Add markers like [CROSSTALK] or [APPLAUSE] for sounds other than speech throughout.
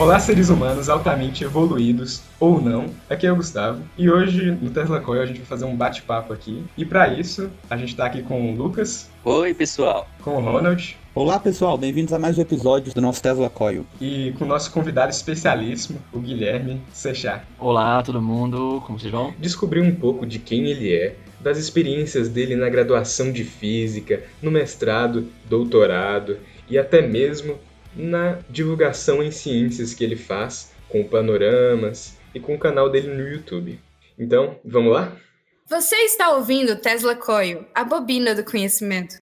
Olá, seres humanos altamente evoluídos ou não. Aqui é o Gustavo e hoje no Tesla Coil a gente vai fazer um bate-papo aqui. E para isso, a gente tá aqui com o Lucas. Oi, pessoal. Com o Ronald. Olá, pessoal. Bem-vindos a mais um episódio do nosso Tesla Coil. E com o nosso convidado especialíssimo, o Guilherme Sechar. Olá, todo mundo. Como vocês vão? Descobrir um pouco de quem ele é, das experiências dele na graduação de física, no mestrado, doutorado e até mesmo na divulgação em ciências que ele faz com panoramas e com o canal dele no YouTube. Então, vamos lá? Você está ouvindo Tesla Coil, a bobina do conhecimento.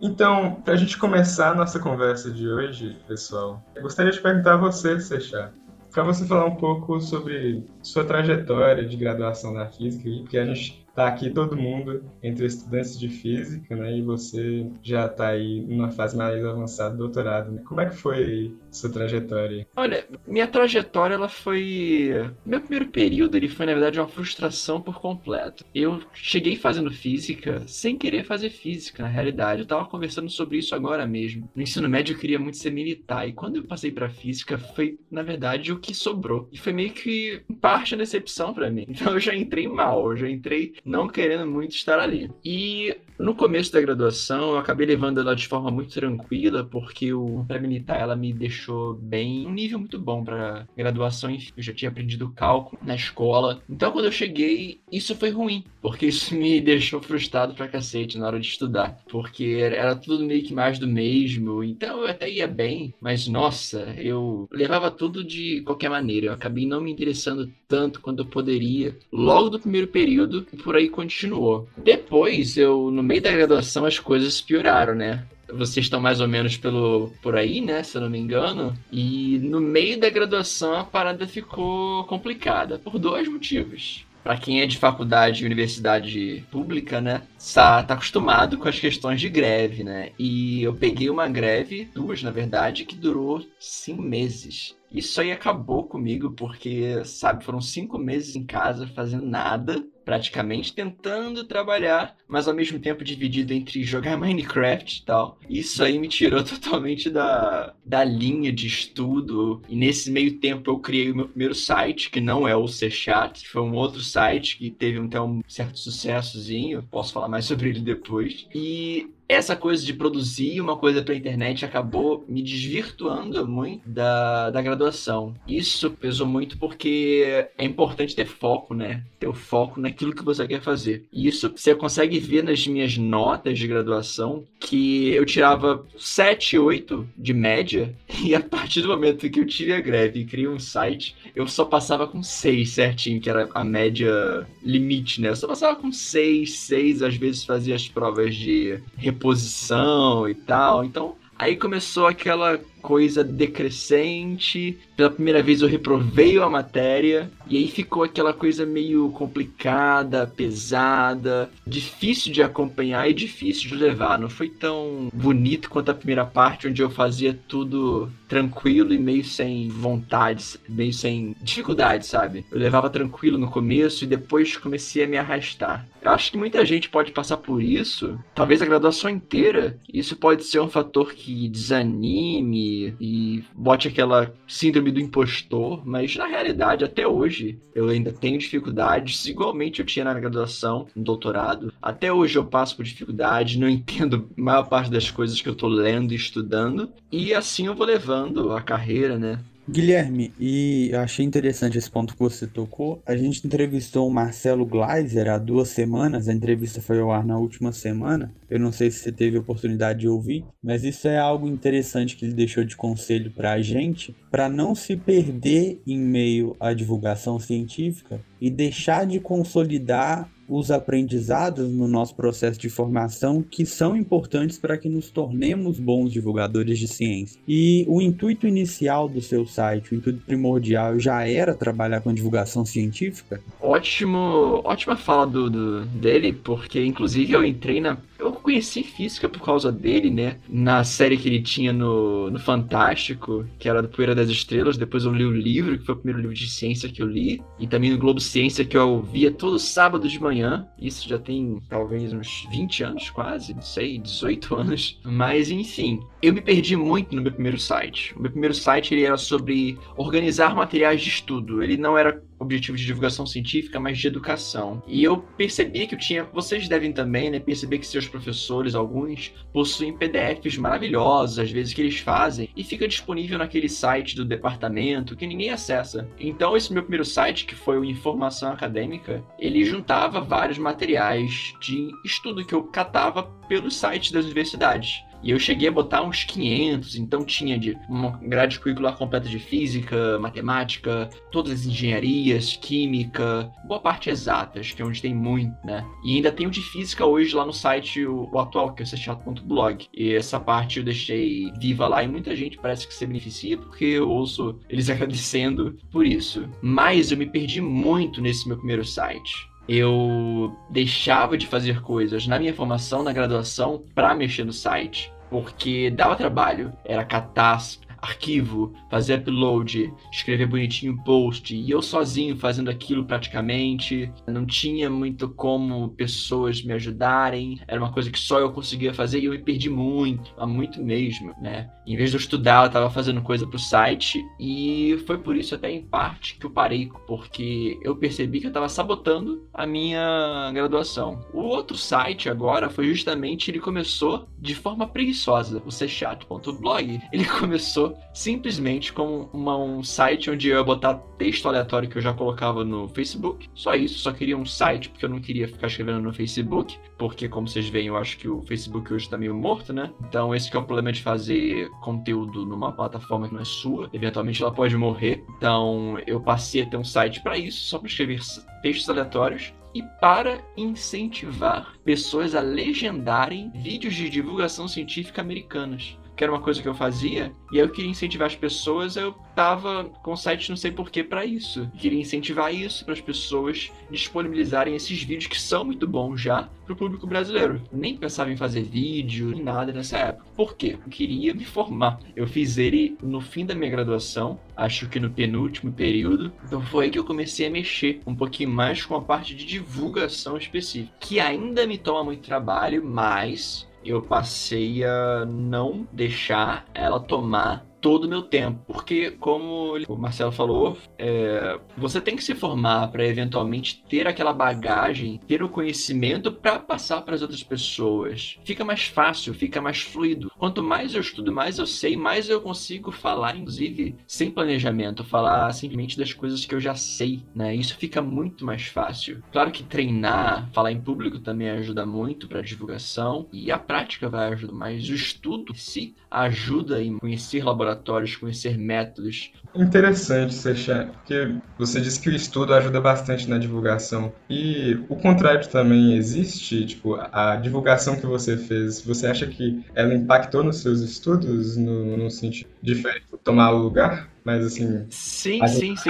Então, para a gente começar a nossa conversa de hoje, pessoal, eu gostaria de perguntar a você, Sechá, para você falar um pouco sobre sua trajetória de graduação na física, porque a gente tá aqui todo mundo entre estudantes de física, né? E você já está aí numa fase mais avançada, doutorado. Né? Como é que foi sua trajetória? Olha, minha trajetória ela foi meu primeiro período ele foi na verdade uma frustração por completo. Eu cheguei fazendo física sem querer fazer física, na realidade. Eu estava conversando sobre isso agora mesmo. No ensino médio eu queria muito ser militar e quando eu passei para física foi na verdade o que sobrou. E foi meio que parte a decepção para mim. [LAUGHS] Então eu já entrei mal, eu já entrei não querendo muito estar ali. E no começo da graduação, eu acabei levando ela de forma muito tranquila, porque o pré-militar ela me deixou bem, um nível muito bom para graduação. Enfim, eu já tinha aprendido cálculo na escola. Então, quando eu cheguei, isso foi ruim, porque isso me [LAUGHS] deixou frustrado pra cacete na hora de estudar, porque era tudo meio que mais do mesmo. Então, eu até ia bem, mas nossa, eu levava tudo de qualquer maneira. Eu acabei não me interessando tanto quanto eu poderia logo do primeiro período e por aí continuou. Depois, eu no meio da graduação as coisas pioraram, né? Vocês estão mais ou menos pelo por aí, né? Se eu não me engano. E no meio da graduação a parada ficou complicada por dois motivos para quem é de faculdade e universidade pública, né, tá, tá acostumado com as questões de greve, né? E eu peguei uma greve, duas na verdade, que durou cinco meses. Isso aí acabou comigo porque, sabe, foram cinco meses em casa fazendo nada, praticamente tentando trabalhar, mas ao mesmo tempo dividido entre jogar [LAUGHS] Minecraft e tal. Isso aí me tirou [LAUGHS] totalmente da, da linha de estudo. E nesse meio tempo eu criei o meu primeiro site, que não é o C-Chat, foi um outro site que teve até um certo sucessozinho. Posso falar mais [LAUGHS] sobre ele depois. E essa coisa de produzir uma coisa para a internet acabou me desvirtuando muito da, da graduação. Isso pesou muito porque é importante ter foco, né? Ter o foco naquilo que você quer fazer. E isso você consegue ver nas minhas notas de graduação que eu tirava 7, 8 de média [LAUGHS] e a partir do momento que eu tive a greve e criei um site, eu só passava com 6 certinho, que era a média limite, né? Eu só passava com 6, 6, às vezes fazia as provas de reposição e tal. Então, aí começou aquela coisa decrescente. Pela primeira vez eu reprovei a matéria e aí ficou aquela coisa meio complicada, pesada, difícil de acompanhar e difícil de levar. Não foi tão bonito quanto a primeira parte onde eu fazia tudo tranquilo e meio sem vontade, meio sem dificuldade, sabe? Eu levava tranquilo no começo e depois comecei a me arrastar. Eu acho que muita gente pode passar por isso, talvez a graduação inteira. Isso pode ser um fator que desanime e, bote aquela síndrome do impostor, mas na realidade, até hoje, eu ainda tenho dificuldades, igualmente eu tinha na graduação, no doutorado. Até hoje eu passo por dificuldades, não [LAUGHS] entendo a maior parte das coisas que eu tô lendo e estudando, e assim eu vou levando a carreira, né? Guilherme, e achei interessante esse ponto que você tocou. A gente entrevistou o Marcelo Gleiser há duas semanas, a entrevista foi ao ar na última semana. Eu não sei se você teve oportunidade de ouvir, mas isso é algo interessante que ele deixou de conselho para a gente, para não se perder em meio à divulgação científica e deixar de consolidar os aprendizados no nosso processo de formação que são importantes para que nos tornemos bons divulgadores de ciência. E o intuito inicial do seu site, o intuito primordial, já era trabalhar com divulgação científica? Ótimo, ótima fala do, do dele, porque inclusive eu entrei na eu conheci física por causa dele, né? Na série que ele tinha no, no Fantástico, que era do Poeira das Estrelas. Depois eu li o livro, que foi o primeiro livro de ciência que eu li. E também no Globo Ciência, que eu via todo sábado de manhã. Isso já tem talvez uns 20 anos quase, não sei, 18 anos. Mas enfim, eu me perdi muito no meu primeiro site. O meu primeiro site ele era sobre organizar materiais de estudo. Ele não era objetivo de divulgação científica, mas de educação. E eu percebi que eu tinha, vocês devem também, né, perceber que seus professores, alguns, possuem PDFs maravilhosos, às vezes que eles fazem, e fica disponível naquele site do departamento que ninguém acessa. Então esse meu primeiro site, que foi o Informação Acadêmica, ele juntava vários materiais de estudo que eu catava pelos sites das universidades. E eu cheguei a botar uns 500, então tinha de uma grade curricular completa de física, matemática, todas as engenharias, química, boa parte exatas, que é onde tem muito, né? E ainda tenho de física hoje lá no site o, o atual, que é o chato.blog. E essa parte eu deixei viva lá e muita gente parece que se beneficia porque eu ouço eles [LAUGHS] agradecendo por isso. Mas eu me perdi muito nesse meu primeiro site eu deixava de fazer coisas na minha formação, na graduação, para mexer no site, porque dava trabalho. Era catástrofe arquivo, fazer upload, escrever bonitinho post, e eu sozinho fazendo aquilo praticamente. Não tinha muito como pessoas me ajudarem, era uma coisa que só eu conseguia fazer e eu me perdi muito, muito mesmo, né? Em vez de eu estudar, eu estava fazendo coisa pro site e foi por isso até em parte que eu parei, porque eu percebi que eu estava sabotando a minha graduação. O outro site agora foi justamente ele começou de forma preguiçosa, o cchat.blog. Ele [LAUGHS] começou simplesmente como uma, um site onde eu ia botar texto aleatório que eu já colocava no Facebook. Só isso, só queria um site, porque eu não queria ficar escrevendo no Facebook. Porque, como vocês veem, eu acho que o Facebook hoje tá meio morto, né? Então, esse é o problema de fazer conteúdo numa plataforma que não é sua. Eventualmente ela pode morrer. Então, eu passei a ter um site para isso, só para escrever textos aleatórios e para incentivar pessoas a legendarem vídeos de divulgação científica americanas que era uma coisa que eu fazia, e eu queria incentivar as pessoas, eu tava com o site não sei porquê para isso. Eu queria incentivar isso para as pessoas disponibilizarem esses vídeos que são muito bons já para o público brasileiro. Nem pensava em fazer vídeo, nem nada nessa época. Por quê? Eu queria me formar. Eu fiz ele no fim da minha graduação, acho que no penúltimo período. Então foi aí que eu comecei a mexer um pouquinho mais com a parte de divulgação específica, que ainda me toma muito trabalho, mas eu passei a não deixar ela tomar todo o meu tempo. Porque, como o Marcelo falou, é, você tem que se formar para eventualmente ter aquela bagagem, ter o conhecimento para passar para as outras pessoas. Fica mais fácil, fica mais fluido. Quanto mais eu estudo, mais eu sei, mais eu consigo falar, inclusive, sem planejamento, falar simplesmente das coisas que eu já sei, né? Isso fica muito mais fácil. Claro que treinar, falar em público também ajuda muito para divulgação e a prática vai ajudar, mas o estudo si ajuda em conhecer laboratórios laboratórios, conhecer métodos. Interessante, Seixan, porque você disse que o estudo ajuda bastante na divulgação. E o contrário também existe? Tipo, a divulgação que você fez, você acha que ela impactou nos seus estudos, no, no sentido de tomar lugar? Mas assim. Sim, sim, sim.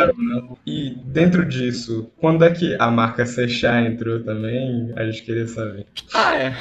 E dentro disso, quando é que a marca Seixá entrou também? A gente queria saber. Ah, é.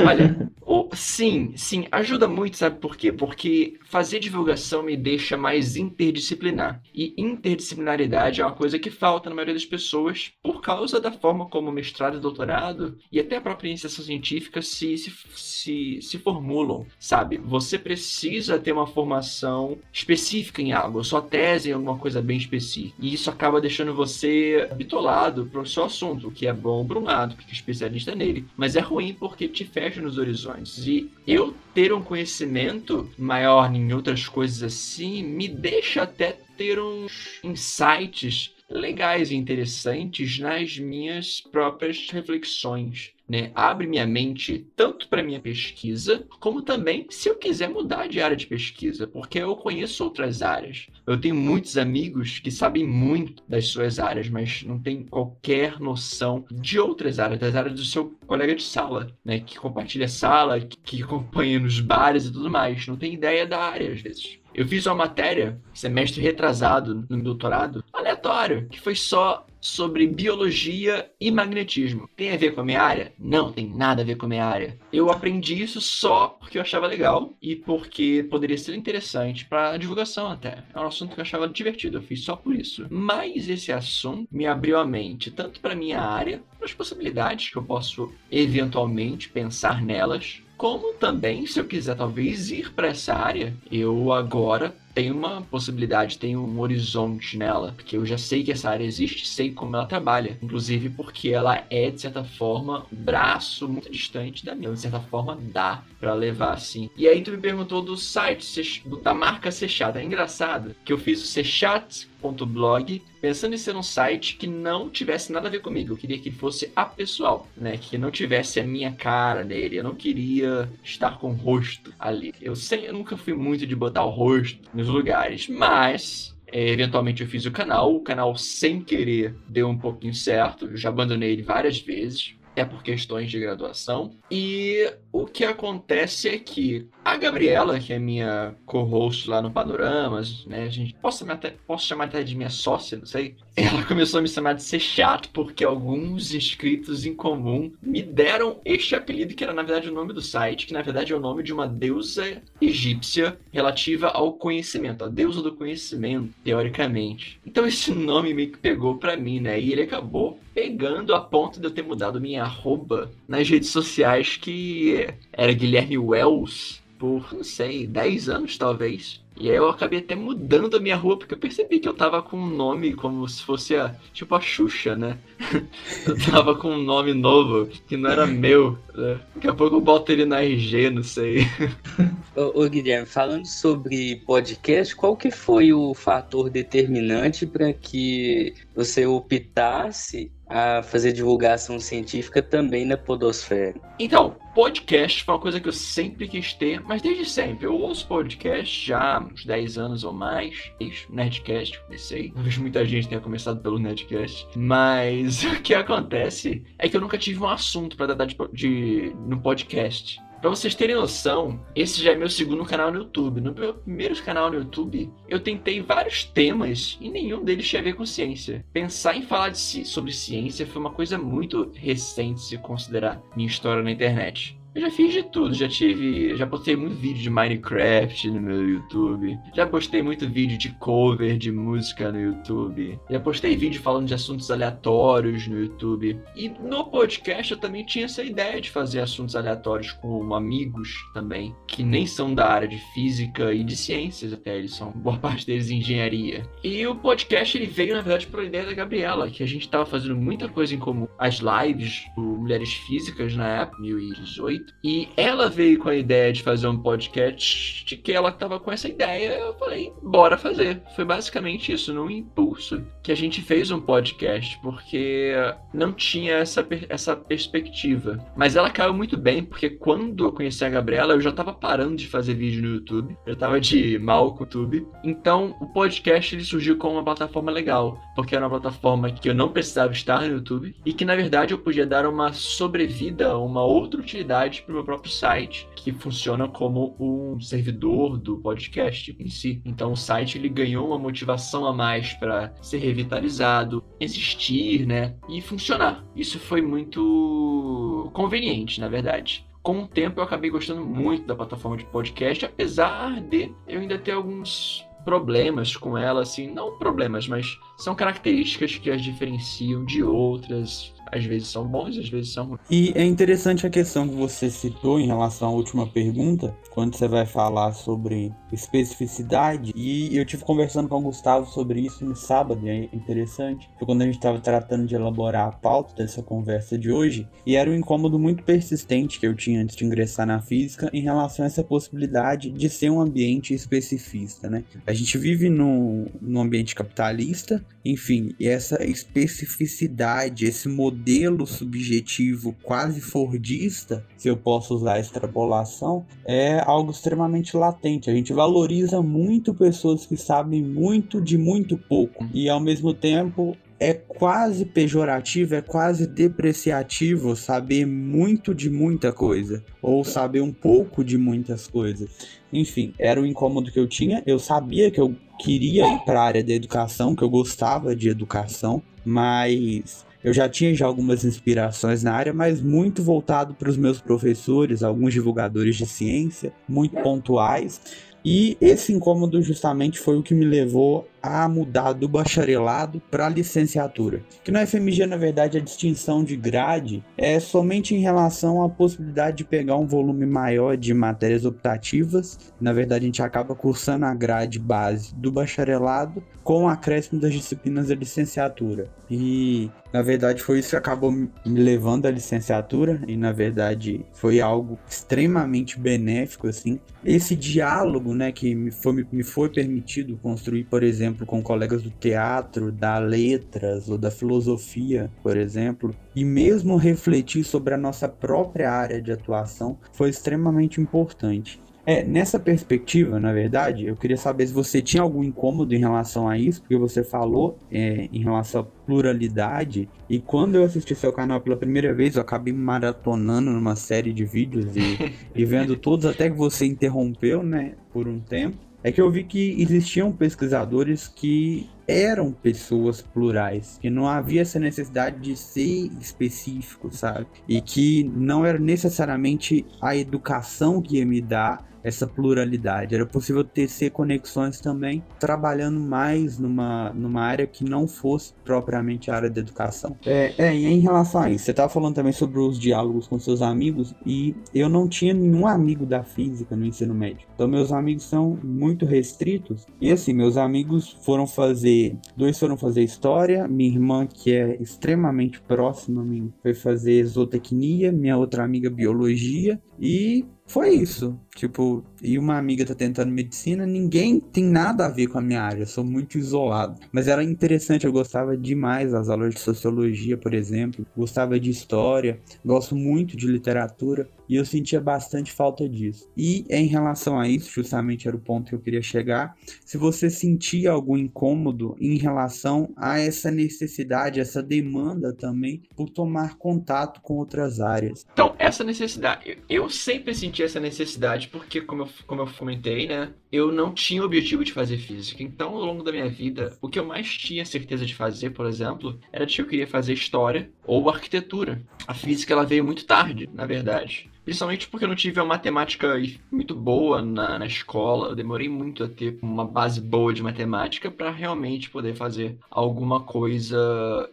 [LAUGHS] Olha, o, sim, sim, ajuda muito, sabe por quê? Porque fazer divulgação me deixa mais interdisciplinar. E interdisciplinaridade é uma coisa que falta na maioria das pessoas por causa da forma como mestrado e doutorado e até a própria iniciação científica se, se, se, se formulam, sabe? Você precisa ter uma formação específica em algo, sua tese em alguma coisa bem específica. E isso acaba deixando você bitolado para o seu assunto, o que é bom para um lado, porque é especialista nele, mas é ruim porque te fecha nos horizontes. E eu ter um conhecimento maior em outras coisas assim me deixa até ter uns insights legais e interessantes nas minhas próprias reflexões né, abre minha mente tanto para minha pesquisa, como também se eu quiser mudar de área de pesquisa, porque eu conheço outras áreas. Eu tenho muitos amigos que sabem muito das suas áreas, mas não têm qualquer noção de outras áreas, das áreas do seu colega de sala, né, que compartilha sala, que, acompanha nos bares e tudo mais. Não tem ideia da área às vezes. Eu fiz uma matéria, semestre retrasado, no doutorado, aleatório, que foi só sobre biologia e magnetismo. Tem a ver com a minha área? Não, tem nada a ver com a minha área. Eu aprendi isso só porque eu achava legal e porque poderia ser interessante para divulgação até. É um assunto que eu achava divertido, eu fiz só por isso. Mas esse assunto me abriu a mente tanto para minha área, para as possibilidades que eu posso eventualmente pensar nelas, como também, se eu quiser talvez ir para essa área, eu agora tenho uma possibilidade, tenho um horizonte nela, porque eu já sei que essa área existe, sei como ela trabalha, inclusive porque ela é de certa forma um braço muito distante da minha, de certa forma dá para levar assim. E aí tu me perguntou do site da marca Sechat, é engraçado que eu fiz o Sechat blog pensando em ser um site que não tivesse nada a ver comigo. Eu queria que fosse apessoal, né? Que não tivesse a minha cara nele. Eu não queria estar com o rosto ali. Eu, sei, eu nunca fui muito de botar o rosto nos lugares, mas é, eventualmente eu fiz o canal, o canal sem querer deu um pouquinho certo, eu já abandonei ele várias vezes, é por questões de graduação. E o que acontece é que a Gabriela, que é minha co-host lá no Panoramas, né? A gente posso até, posso chamar até de minha sócia, não sei. [LAUGHS] Ela começou a me chamar de ser chato porque alguns inscritos em comum me deram este apelido que era na verdade o nome do site, que na verdade é o nome de uma deusa egípcia relativa ao conhecimento, a deusa do conhecimento, teoricamente. Então esse nome meio que pegou para mim, né? E ele acabou pegando a ponto de eu ter mudado minha arroba nas redes sociais que era Guilherme Wells por, não sei, 10 anos talvez. E aí eu acabei até mudando a minha rua, porque eu percebi que eu tava com um nome como se fosse a, tipo a Xuxa, né? [LAUGHS] eu tava com um nome novo, que não era meu. Né? Daqui a pouco eu boto ele na RG, não sei. [LAUGHS] ô, ô, Guilherme, falando sobre podcast, qual que foi o fator determinante para que você optasse a fazer divulgação científica também na podosfera. Então, podcast foi uma coisa que eu sempre quis ter, mas desde sempre. Eu ouço podcast já há uns 10 anos ou mais. Nerdcast, comecei. Não vejo muita gente tenha começado pelo Nerdcast. Mas [LAUGHS] o que acontece é que eu nunca tive um assunto para dar de, de, no podcast. Pra vocês terem noção, esse já é meu segundo canal no YouTube. No meu primeiro canal no YouTube, eu tentei vários temas e nenhum deles tinha a ver com ciência. Pensar em falar de, sobre ciência foi uma coisa muito recente se considerar minha história na internet. Eu já fiz de tudo, já tive. Já postei muito vídeo de Minecraft no meu YouTube. Já postei muito vídeo de cover de música no YouTube. Já postei vídeo falando de assuntos aleatórios no YouTube. E no podcast eu também tinha essa ideia de fazer assuntos aleatórios com amigos também, que nem são da área de física e de ciências até, eles são boa [LAUGHS] parte deles engenharia. E o podcast ele veio na verdade pela ideia da Gabriela, que a gente tava fazendo muita coisa em comum. As lives do Mulheres Físicas na época, 2018 e ela veio com a ideia de fazer um podcast de que ela tava com essa ideia. Eu falei, bora fazer. Foi basicamente isso, num impulso, que a gente fez um podcast, porque não tinha essa, essa perspectiva. Mas ela caiu muito bem, porque quando eu conheci a Gabriela, eu já tava parando de fazer vídeo no YouTube. Eu tava de mal com o YouTube. Então, o podcast ele surgiu como uma plataforma legal, porque era uma plataforma que eu não precisava estar no YouTube e que, na verdade, eu podia dar uma sobrevida, uma outra utilidade para o meu próprio site, que funciona como um servidor do podcast em si. Então o site ele ganhou uma motivação a mais para ser revitalizado, existir, né, e funcionar. Isso foi muito conveniente, na verdade com o tempo eu acabei gostando muito da plataforma de podcast, apesar de eu ainda ter alguns problemas com ela, assim, não problemas, mas são características que as diferenciam de outras às vezes são bons, às vezes são ruins. E é interessante a questão que você citou em relação à última pergunta, quando você vai falar sobre especificidade. E eu tive conversando com o Gustavo sobre isso no sábado, e é interessante. Foi quando a gente estava tratando de elaborar a pauta dessa conversa de hoje, e era um incômodo muito persistente que eu tinha antes de ingressar na física em relação a essa possibilidade de ser um ambiente especificista, né? A gente vive num, num ambiente capitalista, enfim, e essa especificidade, esse modelo subjetivo quase fordista, se eu posso usar a extrapolação, é algo extremamente latente. A gente valoriza muito pessoas que sabem muito de muito pouco e ao mesmo tempo é quase pejorativo, é quase depreciativo saber muito de muita coisa, ou saber um pouco de muitas coisas. Enfim, era o incômodo que eu tinha. Eu sabia que eu queria ir para a área da educação, que eu gostava de educação, mas eu já tinha já algumas inspirações na área, mas muito voltado para os meus professores, alguns divulgadores de ciência, muito pontuais. E esse incômodo justamente foi o que me levou a mudar do bacharelado para a licenciatura. Que no FMG, na verdade, a distinção de grade é somente em relação à possibilidade de pegar um volume maior de matérias optativas. Na verdade, a gente acaba cursando a grade base do bacharelado com o acréscimo das disciplinas da licenciatura. E na verdade foi isso que acabou me levando à licenciatura e na verdade foi algo extremamente benéfico assim. Esse diálogo, né, que me foi, me foi permitido construir, por exemplo, com colegas do teatro, da letras ou da filosofia, por exemplo, e mesmo refletir sobre a nossa própria área de atuação foi extremamente importante. É, nessa perspectiva, na verdade, eu queria saber se você tinha algum incômodo em relação a isso, porque você falou é, em relação à pluralidade, e quando eu assisti seu canal pela primeira vez, eu acabei maratonando numa série de vídeos e, [LAUGHS] e vendo todos, até que você interrompeu, né, por um tempo. É que eu vi que existiam pesquisadores que eram pessoas plurais, que não havia essa necessidade de ser específico, sabe? E que não era necessariamente a educação que ia me dar essa pluralidade. Era possível tecer conexões também, trabalhando mais numa, numa área que não fosse propriamente a área da educação. É, é em relação a isso, você estava falando também sobre os diálogos com seus amigos, e eu não tinha nenhum amigo da física no ensino médio. Então, meus amigos são muito restritos. E assim, meus amigos foram fazer. Dois foram fazer história, minha irmã, que é extremamente próxima a mim, foi fazer zootecnia, minha outra amiga, biologia, e foi isso. Tipo, e uma amiga tá tentando medicina, ninguém tem nada a ver com a minha área, eu sou muito isolado. Mas era interessante, eu gostava demais das aulas de sociologia, por exemplo, gostava de história, gosto muito de literatura e eu sentia bastante falta disso. E em relação a isso, justamente era o ponto que eu queria chegar, se você sentia algum incômodo em relação a essa necessidade, essa demanda também por tomar contato com outras áreas. Então, essa necessidade, eu sempre senti essa necessidade porque, como eu, como eu comentei, né, eu não tinha o objetivo de fazer física. Então, ao longo da minha vida, o que eu mais tinha certeza de fazer, por exemplo, era de que eu queria fazer história ou arquitetura. A física ela veio muito tarde, na verdade. Principalmente porque eu não tive uma matemática muito boa na, na escola. Eu demorei muito a ter uma base boa de matemática para realmente poder fazer alguma coisa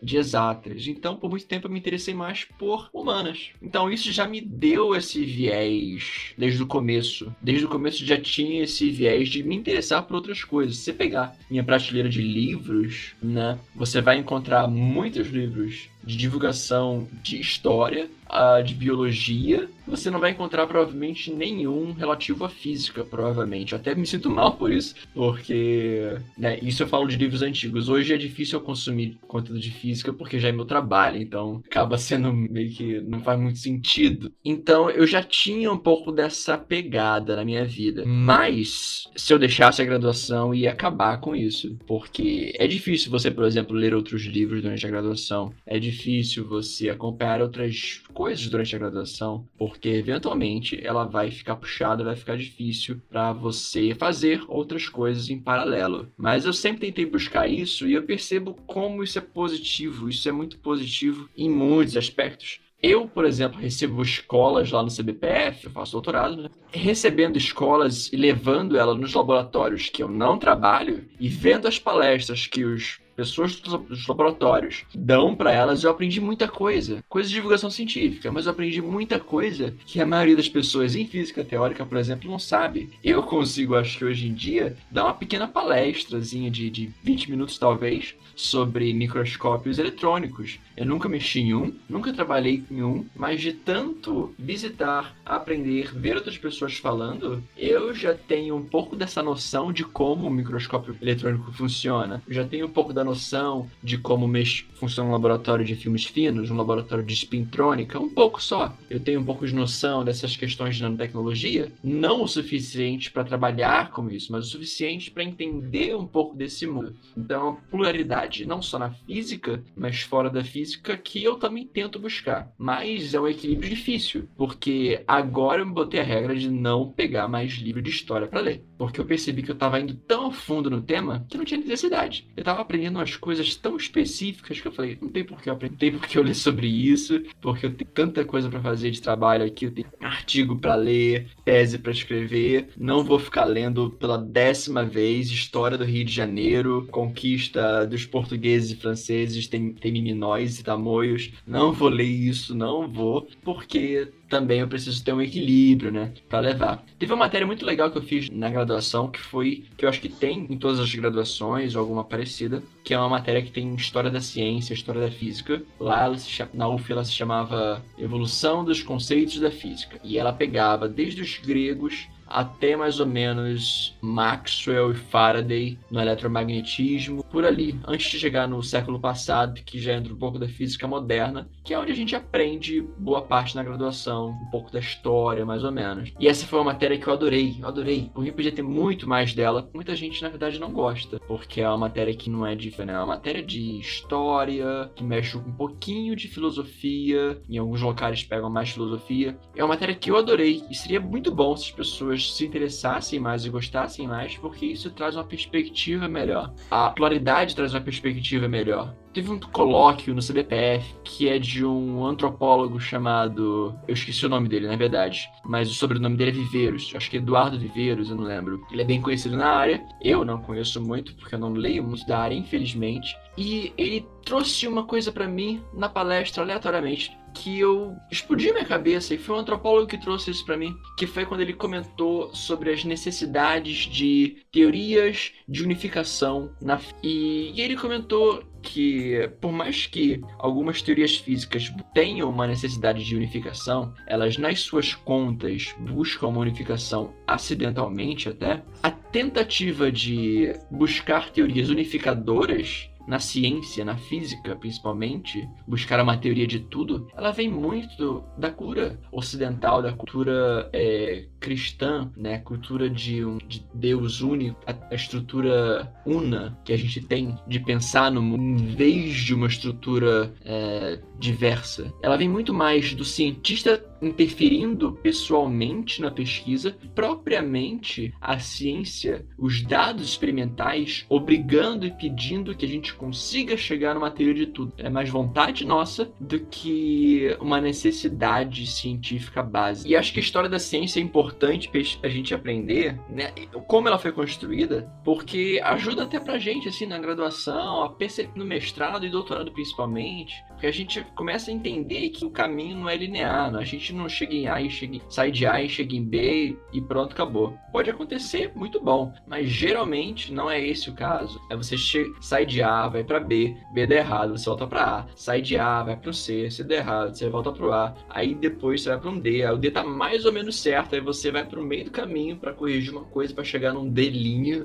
de exatas. Então, por muito tempo, eu me interessei mais por humanas. Então, isso já me deu esse viés desde o começo. Desde o começo já tinha esse viés de me interessar por outras coisas. Se você pegar minha prateleira de livros, né, você vai encontrar muitos livros de divulgação de história, a de biologia, você não vai encontrar provavelmente nenhum relativo à física, provavelmente. Eu até me sinto mal por isso, porque né, isso eu falo de livros antigos. Hoje é difícil eu consumir conteúdo de física porque já é meu trabalho, então acaba sendo meio que não faz muito sentido. Então eu já tinha um pouco dessa pegada na minha vida, mas se eu deixasse a graduação ia acabar com isso, porque é difícil você, por exemplo, ler outros livros durante a graduação. É difícil você acompanhar outras coisas durante a graduação, porque eventualmente ela vai ficar puxada, vai ficar difícil para você fazer outras coisas em paralelo. Mas eu sempre tentei buscar isso e eu percebo como isso é positivo, isso é muito positivo em muitos aspectos. Eu, por exemplo, recebo escolas lá no CBPF, eu faço doutorado, né? Recebendo escolas e levando elas nos laboratórios que eu não trabalho e vendo as palestras que os pessoas dos laboratórios dão para elas, eu aprendi muita coisa. Coisa de divulgação científica, mas eu aprendi muita coisa que a maioria das pessoas em física teórica, por exemplo, não sabe. Eu consigo, acho que hoje em dia, dar uma pequena palestrazinha de, de 20 minutos, talvez, sobre microscópios eletrônicos. Eu nunca mexi em um, nunca trabalhei em um, mas de tanto visitar, aprender, ver outras pessoas falando, eu já tenho um pouco dessa noção de como o microscópio eletrônico funciona. Eu já tenho um pouco da noção de como funciona um laboratório de filmes finos, um laboratório de spintrônica, um pouco só. Eu tenho um pouco de noção dessas questões de nanotecnologia, não o suficiente para trabalhar com isso, mas o suficiente para entender um pouco desse mundo. Então, pluralidade, não só na física, mas fora da física, que eu também tento buscar. Mas é um equilíbrio difícil, porque agora eu me botei a regra de não pegar mais livro de história para ler, porque eu percebi que eu estava indo tão a fundo no tema que não tinha necessidade. Eu estava aprendendo umas coisas tão específicas que eu falei, não tem por que eu aprender, não tem por que eu ler sobre isso, porque eu tenho tanta coisa para fazer de trabalho aqui, eu tenho artigo para ler, tese para escrever, não vou ficar lendo pela décima vez história do Rio de Janeiro, conquista dos portugueses e franceses, tem, tem miminóis e tamoios, não vou ler isso, não vou, porque também eu preciso ter um equilíbrio, né, para levar. Teve uma matéria muito legal que eu fiz na graduação que foi que eu acho que tem em todas as graduações ou alguma parecida, que é uma matéria que tem história da ciência, história da física. Lá se, na UF ela se chamava Evolução dos conceitos da física e ela pegava desde os gregos até mais ou menos Maxwell e Faraday no eletromagnetismo, por ali, antes de chegar no século passado, que já entra um pouco da física moderna, que é onde a gente aprende boa parte na graduação, um pouco da história, mais ou menos. E essa foi uma matéria que eu adorei, eu adorei. Por mim podia ter muito mais dela. Muita gente, na verdade, não gosta, porque é uma matéria que não é de, né, é uma matéria de história, que mexe com um pouquinho de filosofia, em alguns locais pegam mais filosofia. É uma matéria que eu adorei e seria muito bom se as pessoas se interessassem mais e gostassem mais, porque isso traz uma perspectiva melhor. A pluralidade traz uma perspectiva melhor. Teve um colóquio no CBPF que é de um antropólogo chamado. Eu esqueci o nome dele, na verdade. Mas o sobrenome dele é Viveiros. Acho que é Eduardo Viveiros, eu não lembro. Ele é bem conhecido na área. Eu não conheço muito, porque eu não leio muito da área, infelizmente. E ele trouxe uma coisa para mim na palestra aleatoriamente que eu explodi minha cabeça e foi um antropólogo que trouxe isso para mim, que foi quando ele comentou sobre as necessidades de teorias de unificação na e, e ele comentou que por mais que algumas teorias físicas tenham uma necessidade de unificação, elas nas suas contas buscam uma unificação acidentalmente até, a tentativa de buscar teorias unificadoras na ciência, na física principalmente, buscar uma teoria de tudo, ela vem muito da cura ocidental, da cultura é, cristã, né? Cultura de, um, de Deus único, a, a, estrutura una que a gente tem de pensar no mundo em vez de uma estrutura é, diversa. Ela vem muito mais do cientista interferindo pessoalmente na pesquisa, propriamente a ciência, os dados experimentais, obrigando e pedindo que a gente consiga chegar numa teoria de tudo. É mais vontade nossa do que uma necessidade científica básica. E acho que a história da ciência é importante a gente aprender, né, como ela foi construída, porque ajuda até pra gente, assim, na graduação, no mestrado e doutorado principalmente, porque a gente começa a entender que o caminho não é linear, né? a gente não chega em A e chega, sai de A e chega em B e pronto, acabou. Pode acontecer, muito bom, mas geralmente não é esse o caso. É você chega, sai de A, vai para B, B dá errado, você volta para A, sai de A, vai para C, C dá errado, você volta para o A, aí depois você vai para um D, aí o D tá mais ou menos certo, aí você vai para o meio do caminho para corrigir uma coisa para chegar num D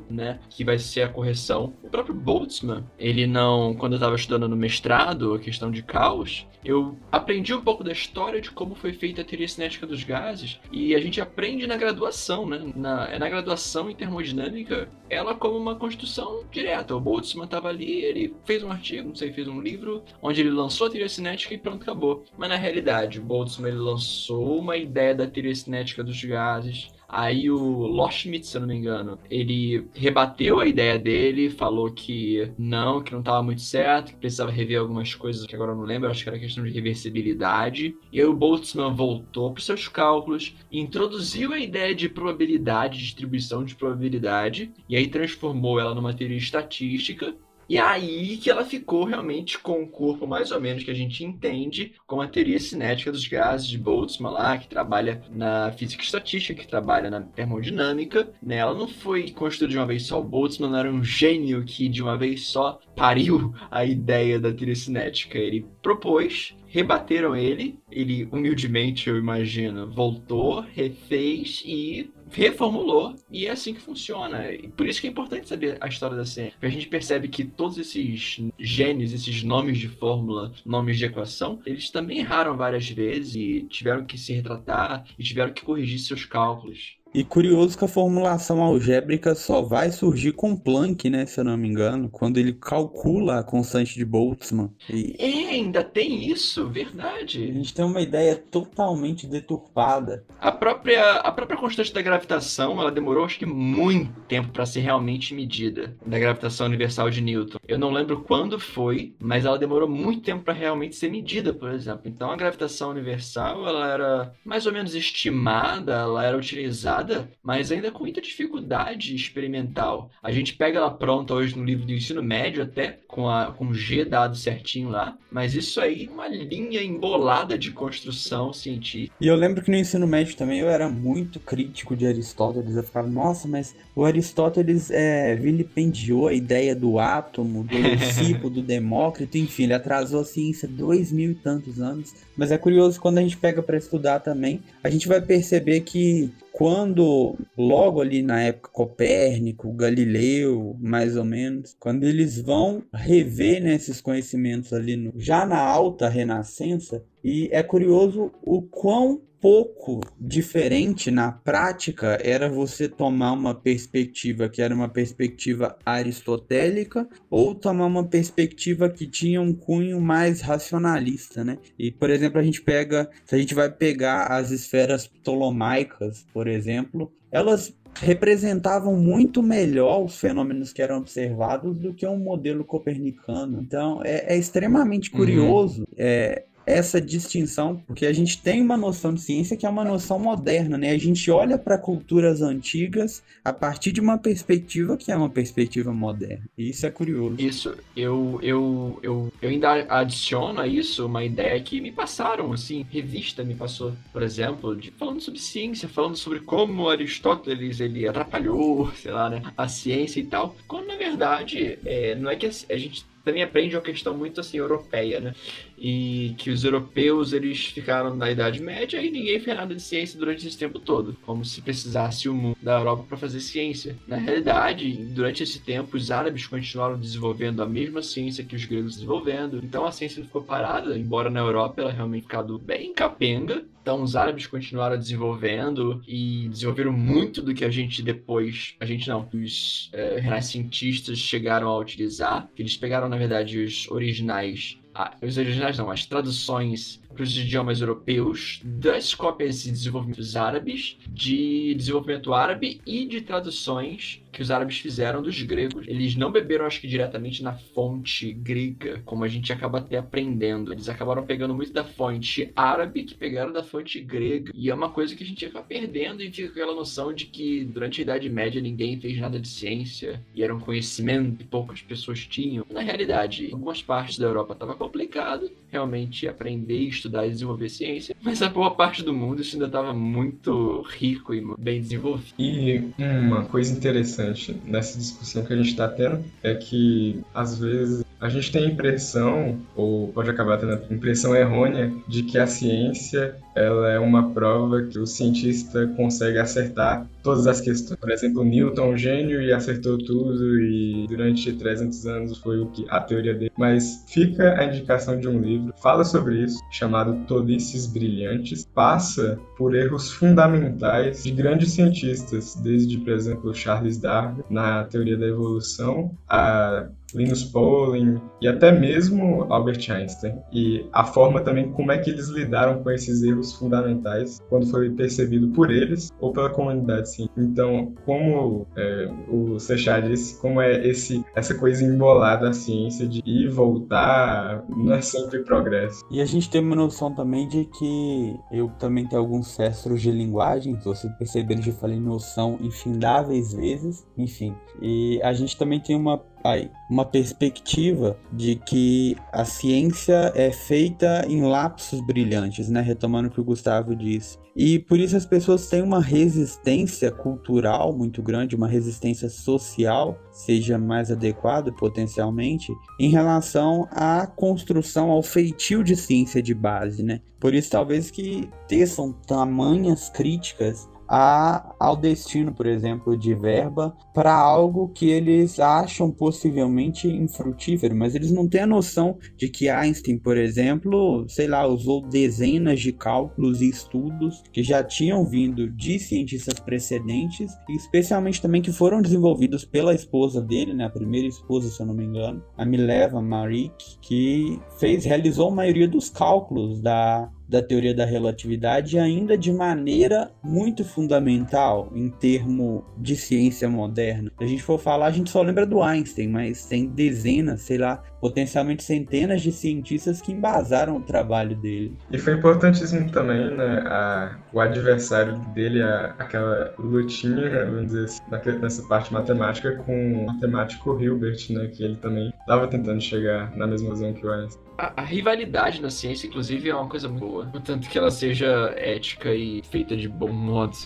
né, que vai ser a correção. O próprio Boltzmann, ele não, quando eu estava estudando no mestrado, a questão de caos, eu aprendi um pouco da história de como foi feita a teoria cinética dos gases e a gente aprende na graduação, né? Na, é na graduação em termodinâmica, ela como uma construção direta. O Boltzmann estava ali, ele fez um artigo, não sei, fez um livro, onde ele lançou a teoria cinética e pronto, acabou. Mas na realidade, o Boltzmann ele lançou uma ideia da teoria cinética dos gases, Aí o Loschmidt, se eu não me engano, ele rebateu a ideia dele, falou que não, que não estava muito certo, que precisava rever algumas coisas que agora eu não lembro, acho que era questão de reversibilidade. E aí o Boltzmann voltou para seus cálculos, introduziu a ideia de probabilidade, distribuição de probabilidade, e aí transformou ela numa teoria estatística e aí que ela ficou realmente com o corpo mais ou menos que a gente entende com a teoria cinética dos gases de Boltzmann lá, que trabalha na física estatística, que trabalha na termodinâmica. Né? Ela não foi construída de uma vez só. O Boltzmann era um gênio que de uma vez só pariu a ideia da teoria cinética. Ele propôs rebateram ele. Ele, humildemente, eu imagino, voltou, refez e reformulou. E é assim que funciona. E por isso que é importante saber a história da ciência. Porque a gente percebe que todos esses genes, esses nomes de fórmula, nomes de equação, eles também erraram várias vezes e tiveram que se retratar e tiveram que corrigir seus cálculos. E curioso que a formulação algébrica só vai surgir com Planck, né, se eu não me engano, quando ele calcula a constante de Boltzmann. E... É, ainda tem isso, verdade. A gente tem uma ideia totalmente deturpada. A própria, a própria constante da gravitação, ela demorou acho que muito tempo para ser realmente medida, da gravitação universal de Newton. Eu não lembro quando foi, mas ela demorou muito tempo para realmente ser medida, por exemplo. Então a gravitação universal, ela era mais ou menos estimada, ela era utilizada mas ainda com muita dificuldade experimental. A gente pega ela pronta hoje no livro do ensino médio, até com, a, com G dado certinho lá, mas isso aí é uma linha embolada de construção científica. E eu lembro que no ensino médio também eu era muito crítico de Aristóteles. Eu ficava, nossa, mas o Aristóteles é, vilipendiou a ideia do átomo, do Leucipo, do Demócrito, enfim, ele atrasou a ciência dois mil e tantos anos. Mas é curioso quando a gente pega para estudar também, a gente vai perceber que quando, logo ali na época Copérnico, Galileu, mais ou menos, quando eles vão rever né, esses conhecimentos ali no, já na alta renascença, e é curioso o quão pouco diferente na prática era você tomar uma perspectiva que era uma perspectiva aristotélica ou tomar uma perspectiva que tinha um cunho mais racionalista, né? E por exemplo, a gente pega, se a gente vai pegar as esferas ptolomaicas, por exemplo, elas representavam muito melhor os fenômenos que eram observados do que um modelo copernicano. Então é, é extremamente uhum. curioso. Uhum. É, essa distinção, porque a gente tem uma noção de ciência que é uma noção moderna, né? A gente olha para culturas antigas a partir de uma perspectiva que é uma perspectiva moderna. E isso é curioso. Isso, eu, eu, eu, eu ainda adiciono a isso uma ideia que me passaram, assim, revista me passou, por exemplo, de, falando sobre ciência, falando sobre como Aristóteles ele atrapalhou, sei lá, né, a ciência e tal, quando na verdade é, não é que a, a gente também aprende uma questão muito assim europeia, né? E que os europeus eles ficaram na Idade Média e ninguém fez nada de ciência durante esse tempo todo, como se precisasse o mundo da Europa para fazer ciência. Na realidade, durante esse tempo, os árabes continuaram desenvolvendo a mesma ciência que os gregos desenvolvendo. Então a ciência ficou parada, embora na Europa ela realmente ficado bem capenga. Então os árabes continuaram desenvolvendo e desenvolveram muito do que a gente depois, a gente não, os é, renascentistas chegaram a utilizar. Eles pegaram na verdade os originais os originais não, as traduções para os idiomas europeus das cópias de desenvolvimento árabes, de desenvolvimento árabe e de traduções que os árabes fizeram dos gregos. Eles não beberam, acho que diretamente na fonte grega, como a gente acaba até aprendendo. Eles acabaram pegando muito da fonte árabe que pegaram da fonte grega. E é uma coisa que a gente acaba perdendo e fica com aquela noção de que durante a Idade Média ninguém fez nada de ciência e era um conhecimento que poucas pessoas tinham. Na realidade, em algumas partes da Europa estava complicado realmente aprender, estudar e desenvolver ciência, mas a boa parte do mundo isso ainda estava muito rico e bem desenvolvido. E uma coisa interessante nessa discussão que a gente está tendo é que às vezes a gente tem a impressão, ou pode acabar tendo a impressão errônea, de que a ciência ela é uma prova que o cientista consegue acertar todas as questões. Por exemplo, Newton é um gênio e acertou tudo e durante 300 anos foi o que a teoria dele. Mas fica a indicação de um livro, fala sobre isso, chamado Tolices Brilhantes, passa por erros fundamentais de grandes cientistas, desde, por exemplo, Charles Darwin na teoria da evolução, a Linus Pauling e até mesmo Albert Einstein. E a forma também como é que eles lidaram com esses erros fundamentais quando foi percebido por eles ou pela comunidade científica. Então, como é, o Sechá disse, como é esse, essa coisa embolada da ciência de ir voltar, não é sempre progresso. E a gente tem uma noção também de que eu também tenho alguns cestros de linguagem, se você perceber, já falei noção infindáveis vezes, enfim. E a gente também tem uma aí, uma perspectiva de que a ciência é feita em lapsos brilhantes, né? Retomando o que o Gustavo disse. E por isso as pessoas têm uma resistência cultural muito grande, uma resistência social, seja mais adequado potencialmente, em relação à construção, ao feitio de ciência de base, né? Por isso talvez que teçam tamanhas críticas a, ao destino, por exemplo, de verba para algo que eles acham possivelmente infrutífero, mas eles não têm a noção de que Einstein, por exemplo, sei lá, usou dezenas de cálculos e estudos que já tinham vindo de cientistas precedentes, especialmente também que foram desenvolvidos pela esposa dele, né, a primeira esposa, se eu não me engano, a Mileva Marik, que fez realizou a maioria dos cálculos da da teoria da relatividade ainda de maneira muito fundamental em termo de ciência moderna. Se a gente for falar, a gente só lembra do Einstein, mas tem dezenas, sei lá, potencialmente centenas de cientistas que embasaram o trabalho dele. E foi importantíssimo também, né, a, o adversário dele, a, aquela lutinha, vamos dizer assim, nessa parte matemática com o matemático Hilbert, né, que ele também estava tentando chegar na mesma visão que o Einstein. A, rivalidade na ciência, inclusive, é uma coisa muito boa. Portanto, que ela seja ética e feita de bom modo.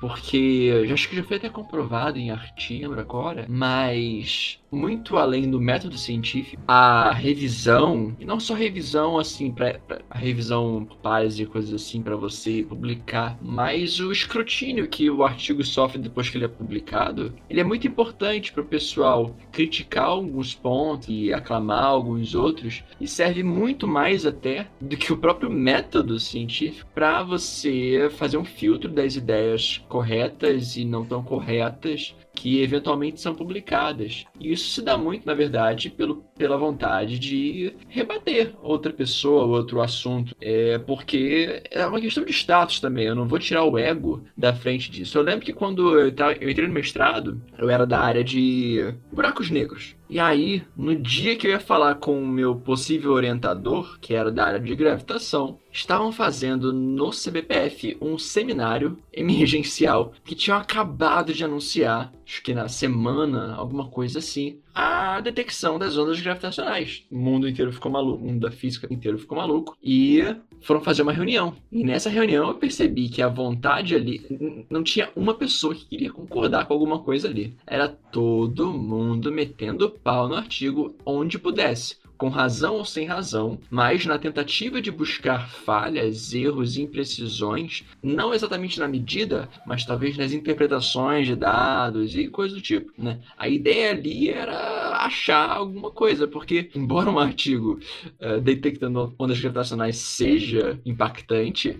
Porque já acho que já foi até comprovado em artigo agora, mas muito além do método científico, a revisão, e não só revisão assim, pra, pra a revisão pares e coisas assim para você publicar, mas o escrutínio que o artigo sofre depois que ele é publicado, ele é muito importante para o pessoal criticar alguns pontos e aclamar alguns outros, e serve muito mais até do que o próprio método científico para você fazer um filtro das ideias corretas e não tão corretas que eventualmente são publicadas. E isso se dá muito, na verdade, pelo, pela vontade de rebater outra pessoa, outro assunto. É porque é uma questão de status também. Eu não vou tirar o ego da frente disso. Eu lembro que quando eu, eu entrei no mestrado, eu era da área de buracos negros. E aí, no dia que eu ia falar com o meu possível orientador, que era da área de gravitação, estavam fazendo no CBPF um seminário emergencial que tinham acabado de anunciar, acho que na semana, alguma coisa assim, a detecção das ondas gravitacionais. O mundo inteiro ficou maluco, o mundo da física inteiro ficou maluco e foram fazer uma reunião. E nessa reunião eu percebi que a vontade ali não tinha uma pessoa que queria concordar com alguma coisa ali. Era todo mundo metendo pau no artigo onde pudesse com razão ou sem razão, mas na tentativa de buscar falhas, erros e imprecisões, não exatamente na medida, mas talvez nas interpretações de dados e coisas do tipo, né? A ideia ali era achar alguma coisa, porque embora um artigo uh, detectando ondas gravitacionais seja impactante,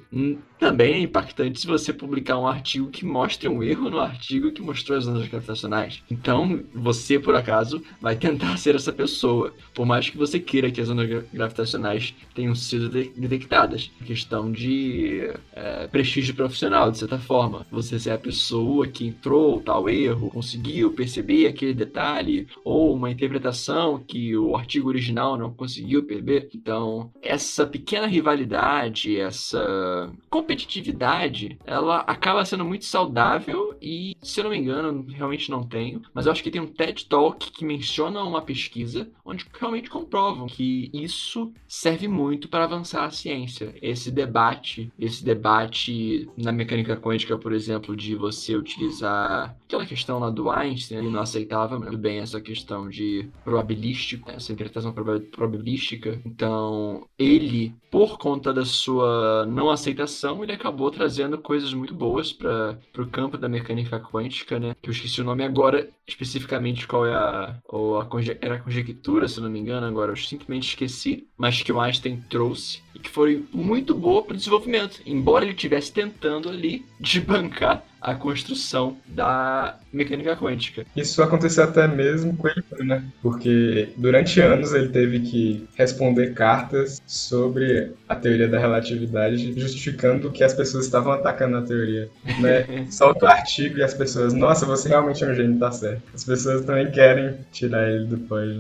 também é impactante se você publicar um artigo que mostre um erro no artigo que mostrou as ondas gravitacionais. Então, você, por acaso, vai tentar ser essa pessoa, por mais que você você queira que as ondas gravitacionais tenham sido de detectadas. Questão de é, prestígio profissional, de certa forma. Você ser a pessoa que entrou tal erro, conseguiu perceber aquele detalhe, ou uma interpretação que o artigo original não conseguiu perceber. Então, essa pequena rivalidade, essa competitividade, ela acaba sendo muito saudável e, se eu não me engano, realmente não tenho, mas eu acho que tem um TED Talk que menciona uma pesquisa onde realmente comprova que isso serve muito para avançar a ciência. Esse debate, esse debate na mecânica quântica, por exemplo, de você utilizar aquela questão lá do Einstein, ele não aceitava muito bem essa questão de probabilístico, essa interpretação probabilística. Então, ele, por conta da sua não aceitação, ele acabou trazendo coisas muito boas para o campo da mecânica quântica, né? Que eu esqueci o nome agora, especificamente qual é a, ou a era a conjectura, se não me engano, agora eu simplesmente esqueci, mas que o Einstein trouxe e que foi muito boa para o desenvolvimento, embora ele estivesse tentando ali desbancar a construção da mecânica quântica. Isso aconteceu até mesmo com ele, né? Porque durante anos ele teve que responder cartas sobre a teoria da relatividade, justificando que as pessoas estavam atacando a teoria, né? [LAUGHS] Solta o artigo e as pessoas, nossa, você realmente é um gênio, tá certo. As pessoas também querem tirar ele do pódio.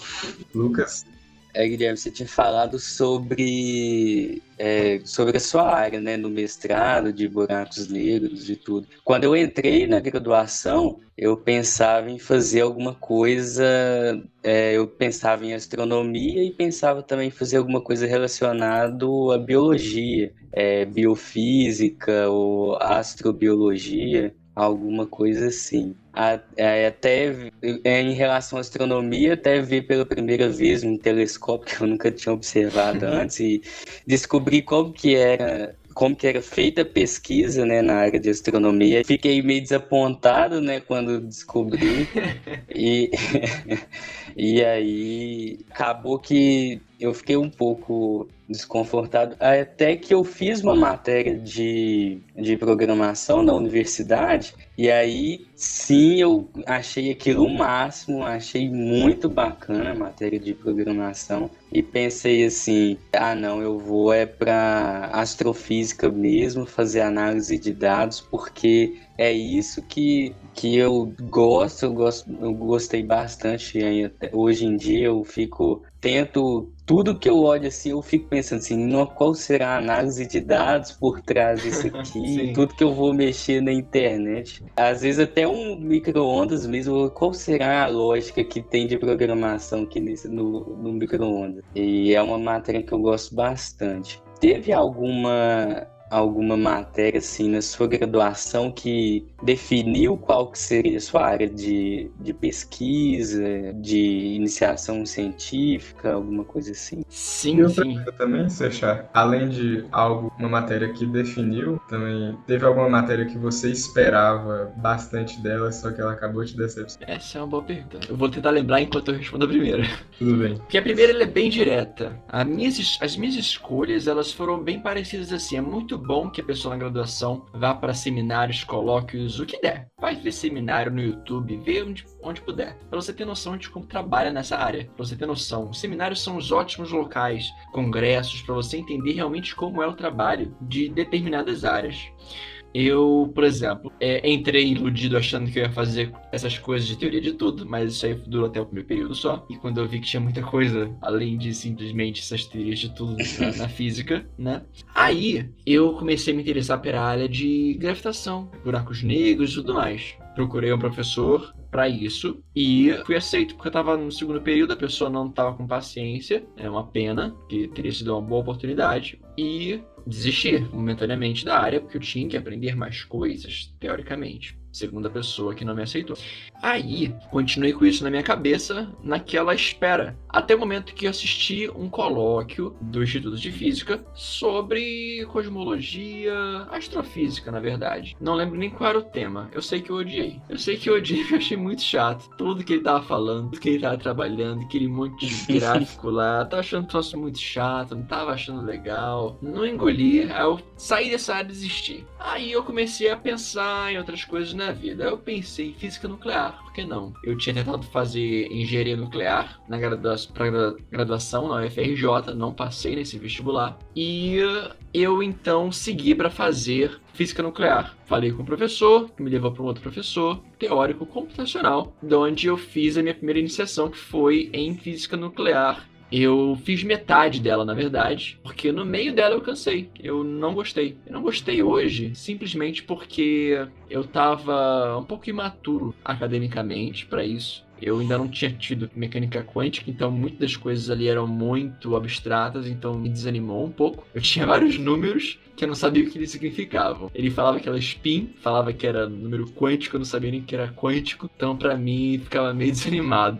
Lucas? É, Guilherme, você tinha falado sobre, é, sobre a sua área, né, no mestrado, de buracos negros e tudo. Quando eu entrei na graduação, eu pensava em fazer alguma coisa, é, eu pensava em astronomia e pensava também em fazer alguma coisa relacionada à biologia, é, biofísica ou astrobiologia alguma coisa assim. É, até em relação à astronomia, até ver pela primeira vez um telescópio que eu nunca tinha observado antes e descobri como que era como que era feita a pesquisa né, na área de astronomia. Fiquei meio desapontado né, quando descobri. [LAUGHS] e, [LAUGHS] e aí acabou que eu fiquei um pouco desconfortado. Até que eu fiz uma matéria de, de programação na universidade, e aí sim eu achei aquilo o máximo, achei muito bacana a matéria de programação. E pensei assim: ah, não, eu vou é para astrofísica mesmo, fazer análise de dados, porque é isso que, que eu gosto, eu gosto, eu gostei bastante. Hoje em dia eu fico tento tudo que eu olho assim, eu fico pensando assim, no, qual será a análise de dados por trás disso [LAUGHS] aqui, tudo que eu vou mexer na internet. Às vezes até um micro-ondas mesmo, qual será a lógica que tem de programação aqui nesse, no, no micro-ondas. E é uma matéria que eu gosto bastante. Teve alguma alguma matéria assim na sua graduação que definiu qual que seria a sua área de, de pesquisa, de iniciação científica, alguma coisa assim? Sim, e outra sim. Também, Seixar, além de algo, uma matéria que definiu, também teve alguma matéria que você esperava bastante dela, só que ela acabou te decepcionando? Essa é uma boa pergunta. Eu vou tentar lembrar enquanto eu respondo a primeira. Tudo bem. Porque a primeira é bem direta. As minhas, as minhas escolhas, elas foram bem parecidas assim. É muito bom que a pessoa na graduação vá para seminários, colóquios, o que der. Vai ver seminário no YouTube, vê onde, onde puder. Para você ter noção de como trabalha nessa área. Para você ter noção. Os seminários são os ótimos locais, congressos, para você entender realmente como é o trabalho de determinadas áreas. Eu, por exemplo, é, entrei iludido achando que eu ia fazer essas coisas de teoria de tudo, mas isso aí durou até o primeiro período só. E quando eu vi que tinha muita coisa além de simplesmente essas teorias de tudo na, [LAUGHS] na física, né? Aí eu comecei a me interessar pela área de gravitação, buracos negros e tudo mais. Procurei um professor para isso e fui aceito porque eu tava no segundo período, a pessoa não tava com paciência, é uma pena, que teria sido uma boa oportunidade e desistir momentaneamente da área porque eu tinha que aprender mais coisas, teoricamente segunda pessoa que não me aceitou. Aí, continuei com isso na minha cabeça, naquela espera, até o momento que assisti um colóquio do Instituto de Física sobre cosmologia, astrofísica, na verdade. Não lembro nem qual era o tema. Eu sei que eu odiei. Eu sei que eu odiei porque [LAUGHS] eu achei muito chato. Tudo que ele tava falando, tudo que ele tava trabalhando, aquele monte de [LAUGHS] gráfico lá. Tava achando o troço muito chato, não tava achando legal. Não engoli, aí eu saí dessa área e desisti. Aí eu comecei a pensar em outras coisas na vida. Eu pensei em física nuclear, por que não? Eu tinha tentado fazer engenharia nuclear na graduação, graduação na UFRJ, não passei nesse vestibular. E eu então segui para fazer física nuclear. Falei com o professor, que me levou para um outro professor, teórico computacional, de onde eu fiz a minha primeira iniciação, que foi em física nuclear eu fiz metade dela, na verdade, porque no meio dela eu cansei. Eu não gostei. Eu não gostei hoje, simplesmente porque eu tava um pouco imaturo academicamente para isso. Eu ainda não tinha tido mecânica quântica, então muitas das coisas ali eram muito abstratas, então me desanimou um pouco. Eu tinha [LAUGHS] vários números que eu não sabia o que eles significavam. Ele falava que era spin, falava que era número quântico, eu não sabia nem que era quântico, então para mim ficava meio [LAUGHS] desanimado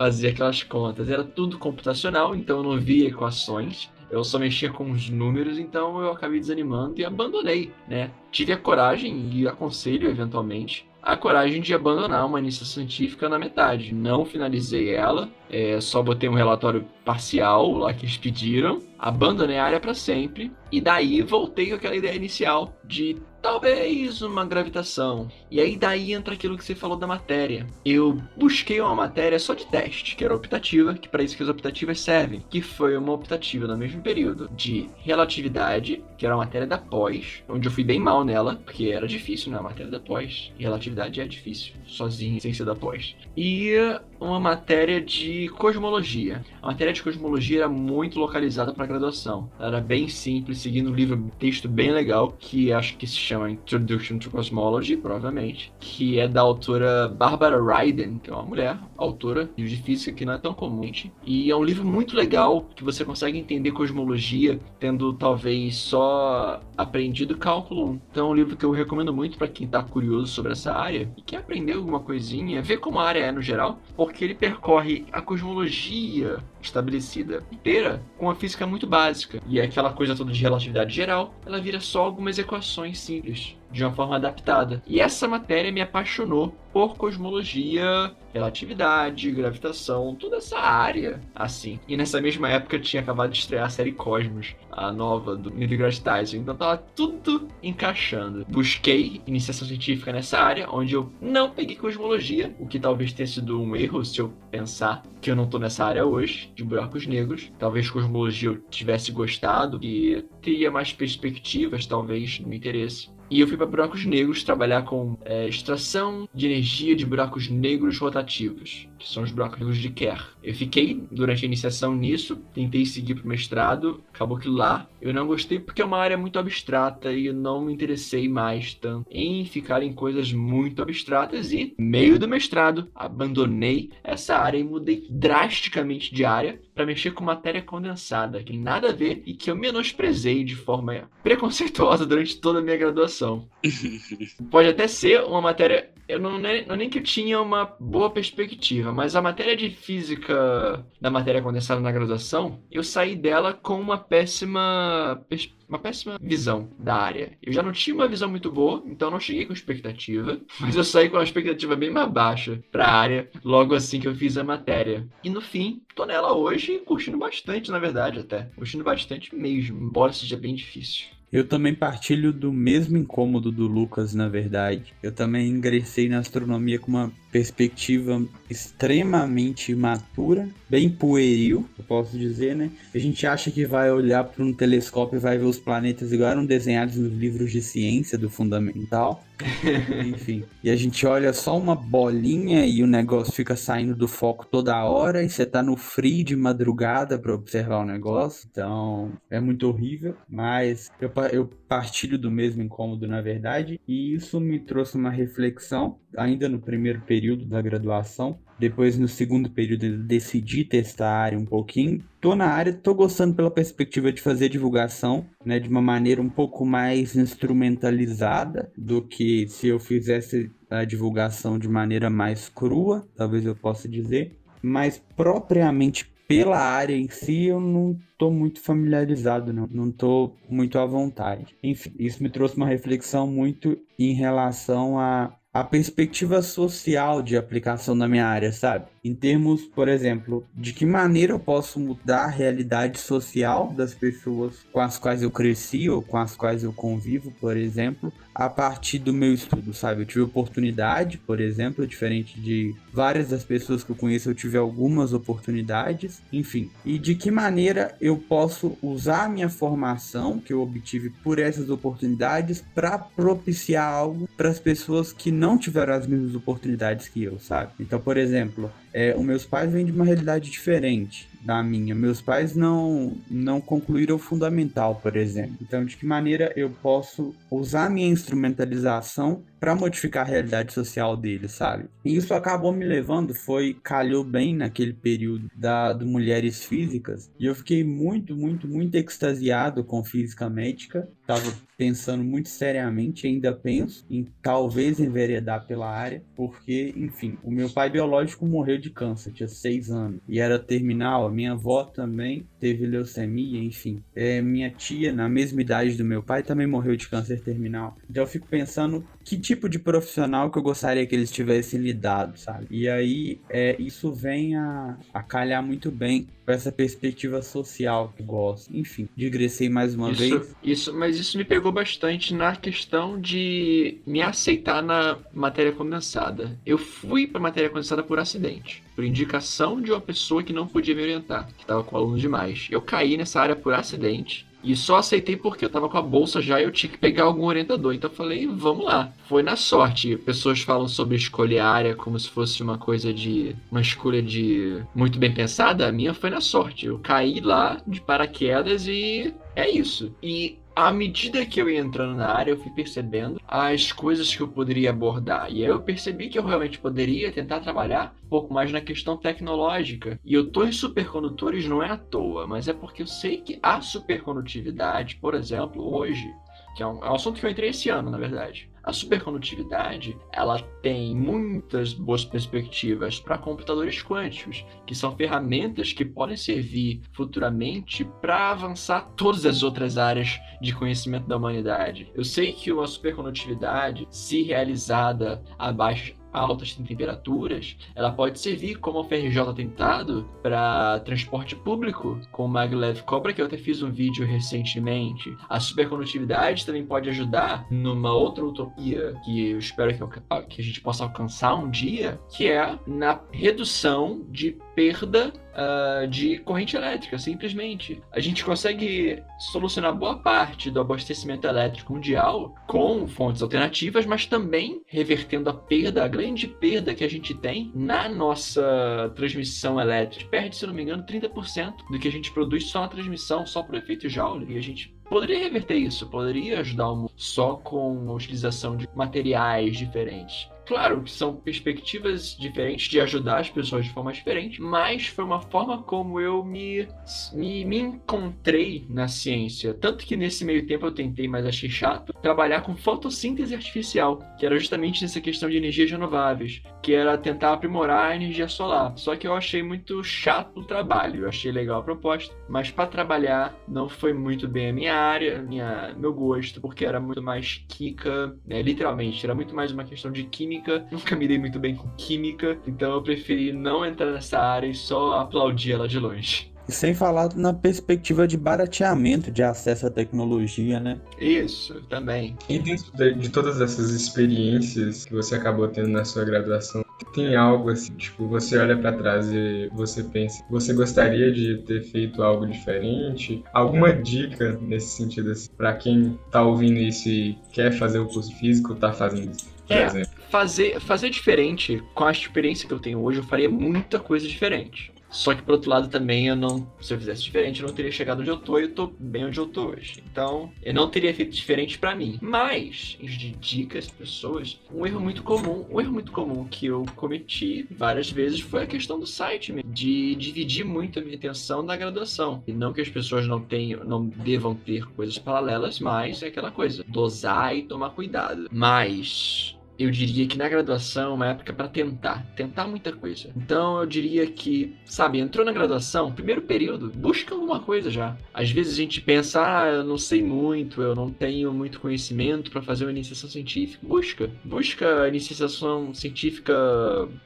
fazia aquelas contas. Era tudo computacional, então eu não via equações. Eu só mexia com os números, então eu acabei desanimando e abandonei, né? Tive a coragem e aconselho eventualmente a coragem de abandonar uma iniciação científica na metade. Não finalizei ela, é, só botei um relatório parcial lá que eles pediram, abandonei a área para sempre e daí voltei com aquela ideia inicial de talvez uma gravitação. E aí daí entra aquilo que você falou da matéria. Eu busquei uma matéria só de teste, que era optativa, que para isso que as optativas servem, que foi uma optativa no mesmo período de relatividade, que era uma matéria da pós, onde eu fui bem mal nela, porque era difícil, né, a matéria da pós. E relatividade é difícil, sozinho, sem ser da pós. E uma matéria de cosmologia. A matéria de cosmologia era muito localizada para graduação. Ela era bem simples, seguindo um livro, texto bem legal, que acho que se chama Introduction to Cosmology, provavelmente, que é da autora Barbara Ryden, que é uma mulher, autora de física que não é tão comum. E é um livro muito legal que você consegue entender cosmologia tendo talvez só aprendido cálculo 1. Então é um livro que eu recomendo muito para quem está curioso sobre essa área e quer aprender alguma coisinha, ver como a área é no geral, porque ele percorre a cosmologia estabelecida inteira com uma física muito básica. E é aquela coisa toda de relatividade geral, ela vira só algumas equações simples de uma forma adaptada. E essa matéria me apaixonou por cosmologia, relatividade, gravitação, toda essa área assim. E nessa mesma época eu tinha acabado de estrear a série Cosmos, a nova do Neil deGrasse Tyson, então tava tudo encaixando. Busquei iniciação científica nessa área, onde eu não peguei cosmologia, o que talvez tenha sido um erro se eu pensar que eu não tô nessa área hoje, de buracos negros. Talvez cosmologia eu tivesse gostado e teria mais perspectivas, talvez, no interesse. E eu fui para buracos negros trabalhar com é, extração de energia de buracos negros rotativos, que são os buracos negros de Kerr. Eu fiquei durante a iniciação nisso, tentei seguir para o mestrado, acabou que lá eu não gostei porque é uma área muito abstrata e eu não me interessei mais tanto em ficar em coisas muito abstratas e, meio do mestrado, abandonei essa área e mudei drasticamente de área para mexer com matéria condensada, que tem nada a ver e que eu menosprezei de forma preconceituosa durante toda a minha graduação. [LAUGHS] Pode até ser uma matéria. Eu não, não nem que eu tinha uma boa perspectiva, mas a matéria de física da matéria condensada na graduação, eu saí dela com uma péssima uma péssima visão da área. Eu já não tinha uma visão muito boa, então não cheguei com expectativa, [LAUGHS] mas eu saí com uma expectativa bem mais baixa para a área logo assim que eu fiz a matéria. E no fim, tô nela hoje curtindo bastante, na verdade, até. Curtindo bastante mesmo, embora seja bem difícil. Eu também partilho do mesmo incômodo do Lucas, na verdade. Eu também ingressei na astronomia com uma perspectiva extremamente imatura, bem pueril, eu posso dizer, né? A gente acha que vai olhar para um telescópio e vai ver os planetas igual eram desenhados nos livros de ciência do fundamental. [LAUGHS] Enfim. E a gente olha só uma bolinha e o negócio fica saindo do foco toda hora e você tá no free de madrugada para observar o negócio. Então, é muito horrível, mas eu, eu partilho do mesmo incômodo na verdade, e isso me trouxe uma reflexão ainda no primeiro período da graduação. Depois, no segundo período, decidi testar a área um pouquinho. Tô na área, tô gostando pela perspectiva de fazer divulgação, né, de uma maneira um pouco mais instrumentalizada do que se eu fizesse a divulgação de maneira mais crua, talvez eu possa dizer. Mas propriamente pela área em si, eu não tô muito familiarizado, não, não tô muito à vontade. Enfim, isso me trouxe uma reflexão muito em relação a a perspectiva social de aplicação da minha área, sabe? Em termos, por exemplo, de que maneira eu posso mudar a realidade social das pessoas com as quais eu cresci ou com as quais eu convivo, por exemplo, a partir do meu estudo, sabe? Eu tive oportunidade, por exemplo, diferente de várias das pessoas que eu conheço, eu tive algumas oportunidades, enfim. E de que maneira eu posso usar a minha formação que eu obtive por essas oportunidades para propiciar algo para as pessoas que não tiveram as mesmas oportunidades que eu, sabe? Então, por exemplo, é, os meus pais vêm de uma realidade diferente da minha. Meus pais não, não concluíram o fundamental, por exemplo. Então, de que maneira eu posso usar minha instrumentalização para modificar a realidade social deles, sabe? E isso acabou me levando, foi calhou bem naquele período da do mulheres físicas, e eu fiquei muito, muito, muito extasiado com física médica. Tava pensando muito seriamente, ainda penso em talvez enveredar pela área, porque, enfim, o meu pai biológico morreu de câncer, tinha seis anos, e era terminal. A minha avó também teve leucemia, enfim. É, minha tia, na mesma idade do meu pai, também morreu de câncer terminal. Então eu fico pensando que tipo de profissional que eu gostaria que eles tivessem lidado, sabe? E aí é, isso vem a, a calhar muito bem com essa perspectiva social que eu gosto. Enfim, digressei mais uma isso, vez. Isso, mas isso me pegou bastante na questão de me aceitar na matéria condensada. Eu fui para matéria condensada por acidente, por indicação de uma pessoa que não podia me orientar, que estava com alunos demais. Eu caí nessa área por acidente E só aceitei porque eu tava com a bolsa já e eu tinha que pegar algum orientador. Então eu falei, vamos lá. Foi na sorte. Pessoas falam sobre escolher área como se fosse uma coisa de. uma escolha de. muito bem pensada. A minha foi na sorte. Eu caí lá de paraquedas e. é isso. E à medida que eu ia entrando na área, eu fui percebendo as coisas que eu poderia abordar. E aí eu percebi que eu realmente poderia tentar trabalhar um pouco mais na questão tecnológica. E eu tô em supercondutores não é à toa, mas é porque eu sei que a supercondutividade, por exemplo, hoje, que é um, é um assunto que eu entrei esse ano, na verdade. A supercondutividade, ela tem muitas boas perspectivas para computadores quânticos, que são ferramentas que podem servir futuramente para avançar todas as outras áreas de conhecimento da humanidade. Eu sei que uma supercondutividade, se realizada abaixo altas temperaturas, ela pode servir como FRJ tentado para transporte público, com o maglev cobra, que eu até fiz um vídeo recentemente. A supercondutividade também pode ajudar numa outra utopia que eu espero que, que a gente possa alcançar um dia, que é na redução de perda uh, de corrente elétrica, simplesmente. A gente consegue solucionar boa parte do abastecimento elétrico mundial com fontes alternativas, mas também revertendo a perda, a grande perda que a gente tem na nossa transmissão elétrica. Perde, se não me engano, 30% do que a gente produz só na transmissão, só por efeito Joule, e a gente poderia reverter isso, poderia ajudar o mundo só com a utilização de materiais diferentes. Claro que são perspectivas diferentes de ajudar as pessoas de forma diferente, mas foi uma forma como eu me, me, me encontrei na ciência. Tanto que nesse meio tempo eu tentei, mas achei chato, trabalhar com fotossíntese artificial, que era justamente nessa questão de energias renováveis, que era tentar aprimorar a energia solar. Só que eu achei muito chato o trabalho, eu achei legal a proposta, mas para trabalhar não foi muito bem a minha área, minha, meu gosto, porque era muito mais química, né, literalmente, era muito mais uma questão de química química, nunca me dei muito bem com química, então eu preferi não entrar nessa área e só aplaudir ela de longe. E sem falar na perspectiva de barateamento de acesso à tecnologia, né? Isso, também. E dentro de, de todas essas experiências que você acabou tendo na sua graduação, tem algo assim, tipo, você olha para trás e você pensa, você gostaria de ter feito algo diferente? Alguma dica nesse sentido assim, para quem tá ouvindo isso e quer fazer o curso físico, tá fazendo isso, por É. Fazer, fazer diferente, com a experiência que eu tenho hoje, eu faria muita coisa diferente. Só que, por outro lado, também eu não. Se eu fizesse diferente, eu não teria chegado onde eu tô e eu tô bem onde eu tô hoje. Então, eu não teria feito diferente pra mim. Mas, de dicas, pessoas, um erro muito comum, um erro muito comum que eu cometi várias vezes foi a questão do site, de dividir muito a minha atenção na graduação. E não que as pessoas não tenham, não devam ter coisas paralelas, mas é aquela coisa, dosar e tomar cuidado. Mas eu diria que na graduação é uma época para tentar, tentar muita coisa. Então eu diria que, sabe, entrou na graduação, primeiro período, busca alguma coisa já. Às vezes a gente pensa, ah, eu não sei muito, eu não tenho muito conhecimento para fazer uma iniciação científica. Busca, busca a iniciação científica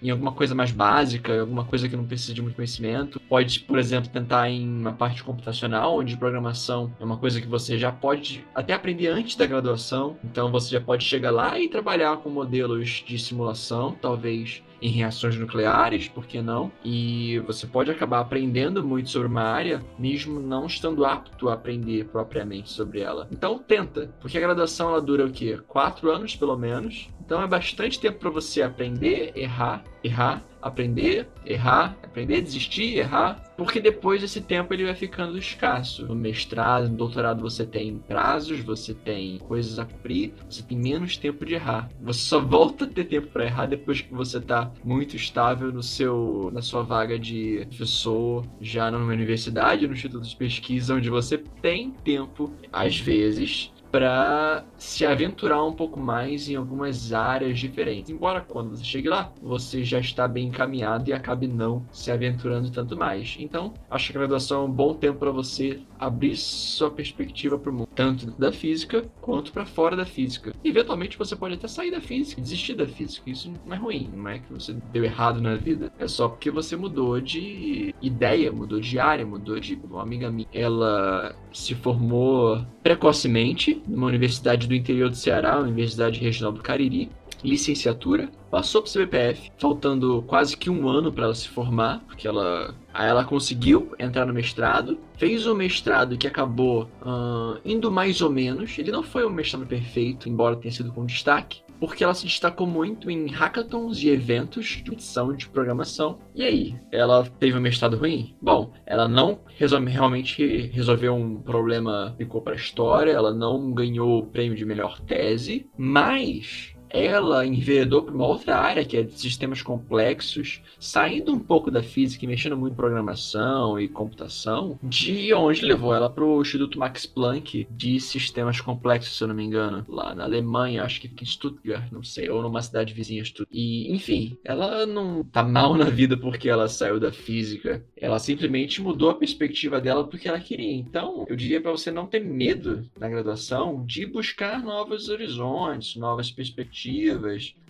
em alguma coisa mais básica, alguma coisa que não precisa de muito conhecimento. Pode, por exemplo, tentar em uma parte computacional, onde programação é uma coisa que você já pode até aprender antes da graduação. Então você já pode chegar lá e trabalhar com modelos de simulação, talvez em reações nucleares, por que não? E você pode acabar aprendendo muito sobre uma área, mesmo não estando apto a aprender propriamente sobre ela. Então tenta, porque a graduação ela dura o quê? Quatro anos pelo menos. Então é bastante tempo para você aprender, errar, errar, aprender, errar, aprender, desistir, errar, porque depois esse tempo ele vai ficando escasso. No mestrado, no doutorado você tem prazos, você tem coisas a cumprir, você tem menos tempo de errar. Você só volta a ter tempo para errar depois que você tá muito estável no seu na sua vaga de professor, já numa universidade, no instituto de pesquisa, onde você tem tempo às vezes para se aventurar um pouco mais em algumas áreas diferentes. Embora quando você chegue lá, você já está bem encaminhado e acabe não se aventurando tanto mais. Então, acho que a graduação é um bom tempo para você abrir sua perspectiva para o mundo, tanto da física quanto para fora da física. Eventualmente você pode até sair da física, desistir da física. Isso não é ruim, não é que você deu errado na vida. É só porque você mudou de ideia, mudou de área, mudou de. Uma amiga minha, ela se formou precocemente numa universidade do interior do Ceará, Universidade Regional do Cariri. licenciatura, passou para o CBPF, faltando quase que um ano para ela se formar, porque ela Aí ela conseguiu entrar no mestrado, fez o mestrado que acabou uh, indo mais ou menos. Ele não foi um mestrado perfeito, embora tenha sido com destaque, porque ela se destacou muito em hackathons e eventos de edição de programação. E aí, ela teve um mestrado ruim? Bom, ela não resolve, realmente resolveu um problema, ficou para a história, ela não ganhou o prêmio de melhor tese, mas ela enveredou para uma outra área, que é de sistemas complexos, saindo um pouco da física e mexendo muito em programação e computação, de onde levou ela para o Instituto Max Planck de sistemas complexos, se eu não me engano, lá na Alemanha, acho que fica em Stuttgart, não sei, ou numa cidade vizinha Stuttgart. E, enfim, ela não tá mal na vida porque ela saiu da física, ela simplesmente mudou a perspectiva dela porque ela queria. Então, eu diria para você não ter medo na graduação de buscar novos horizontes, novas perspectivas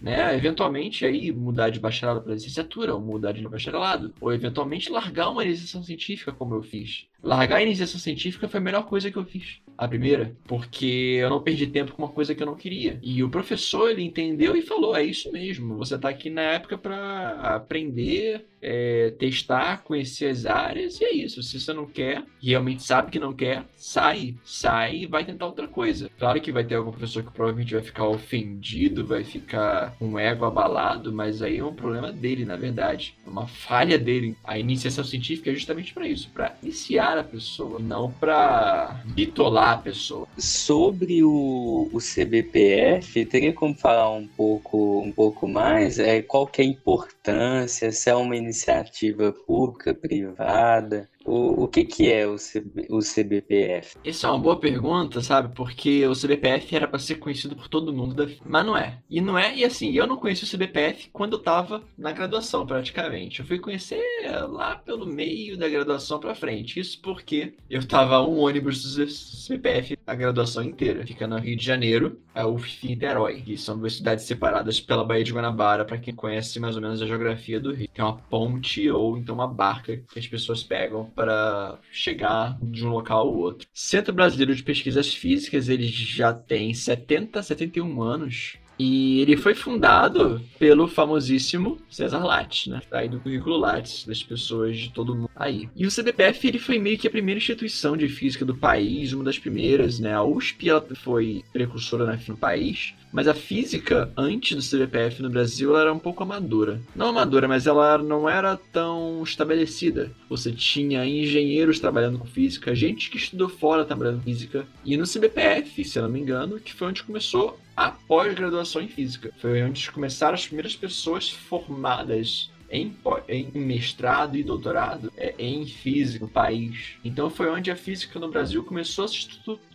né? Eventualmente aí mudar de bacharelado para licenciatura, ou mudar de bacharelado, ou eventualmente largar uma iniciação científica como eu fiz. Largar a iniciação científica foi a melhor coisa que eu fiz. A primeira, porque eu não perdi tempo com uma coisa que eu não queria. E o professor, ele entendeu e falou: é isso mesmo, você está aqui na época para aprender, é, testar, conhecer as áreas, e é isso. Se você não quer, realmente sabe que não quer, sai. Sai e vai tentar outra coisa. Claro que vai ter algum professor que provavelmente vai ficar ofendido, vai ficar com o ego abalado, mas aí é um problema dele, na verdade. É uma falha dele. A iniciação científica é justamente para isso para iniciar a pessoa, não para bitolar a pessoa. Sobre o, o CBPF, teria como falar um pouco, um pouco mais? É, qual que é a importância? Se é uma iniciativa pública, privada? O, o que, que é o, CB, o CBPF? Essa é uma boa pergunta, sabe? Porque o CBPF era para ser conhecido por todo mundo, mas não é. E não é, e assim, eu não conheci o CBPF quando eu tava na graduação, praticamente. Eu fui conhecer lá pelo meio da graduação para frente. Isso porque eu tava um ônibus do CBPF a graduação inteira. Fica no Rio de Janeiro, a UF e Niterói, que são duas cidades separadas pela Baía de Guanabara, para quem conhece mais ou menos a geografia do Rio. É uma ponte ou então uma barca que as pessoas pegam para chegar de um local ao outro. Centro Brasileiro de Pesquisas Físicas, ele já tem 70, 71 anos e ele foi fundado pelo famosíssimo César Lattes, né? Aí do currículo Lattes, das pessoas de todo mundo aí. E o CBPF, ele foi meio que a primeira instituição de física do país, uma das primeiras, né? A USP, ela foi precursora no país, mas a física, antes do CBPF no Brasil, ela era um pouco amadora. Não amadora, mas ela não era tão estabelecida. Você tinha engenheiros trabalhando com física, gente que estudou fora trabalhando com física. E no CBPF, se eu não me engano, que foi onde começou a pós-graduação em física. Foi onde começaram as primeiras pessoas formadas em, em mestrado e doutorado é, em física no país. Então foi onde a física no Brasil começou a se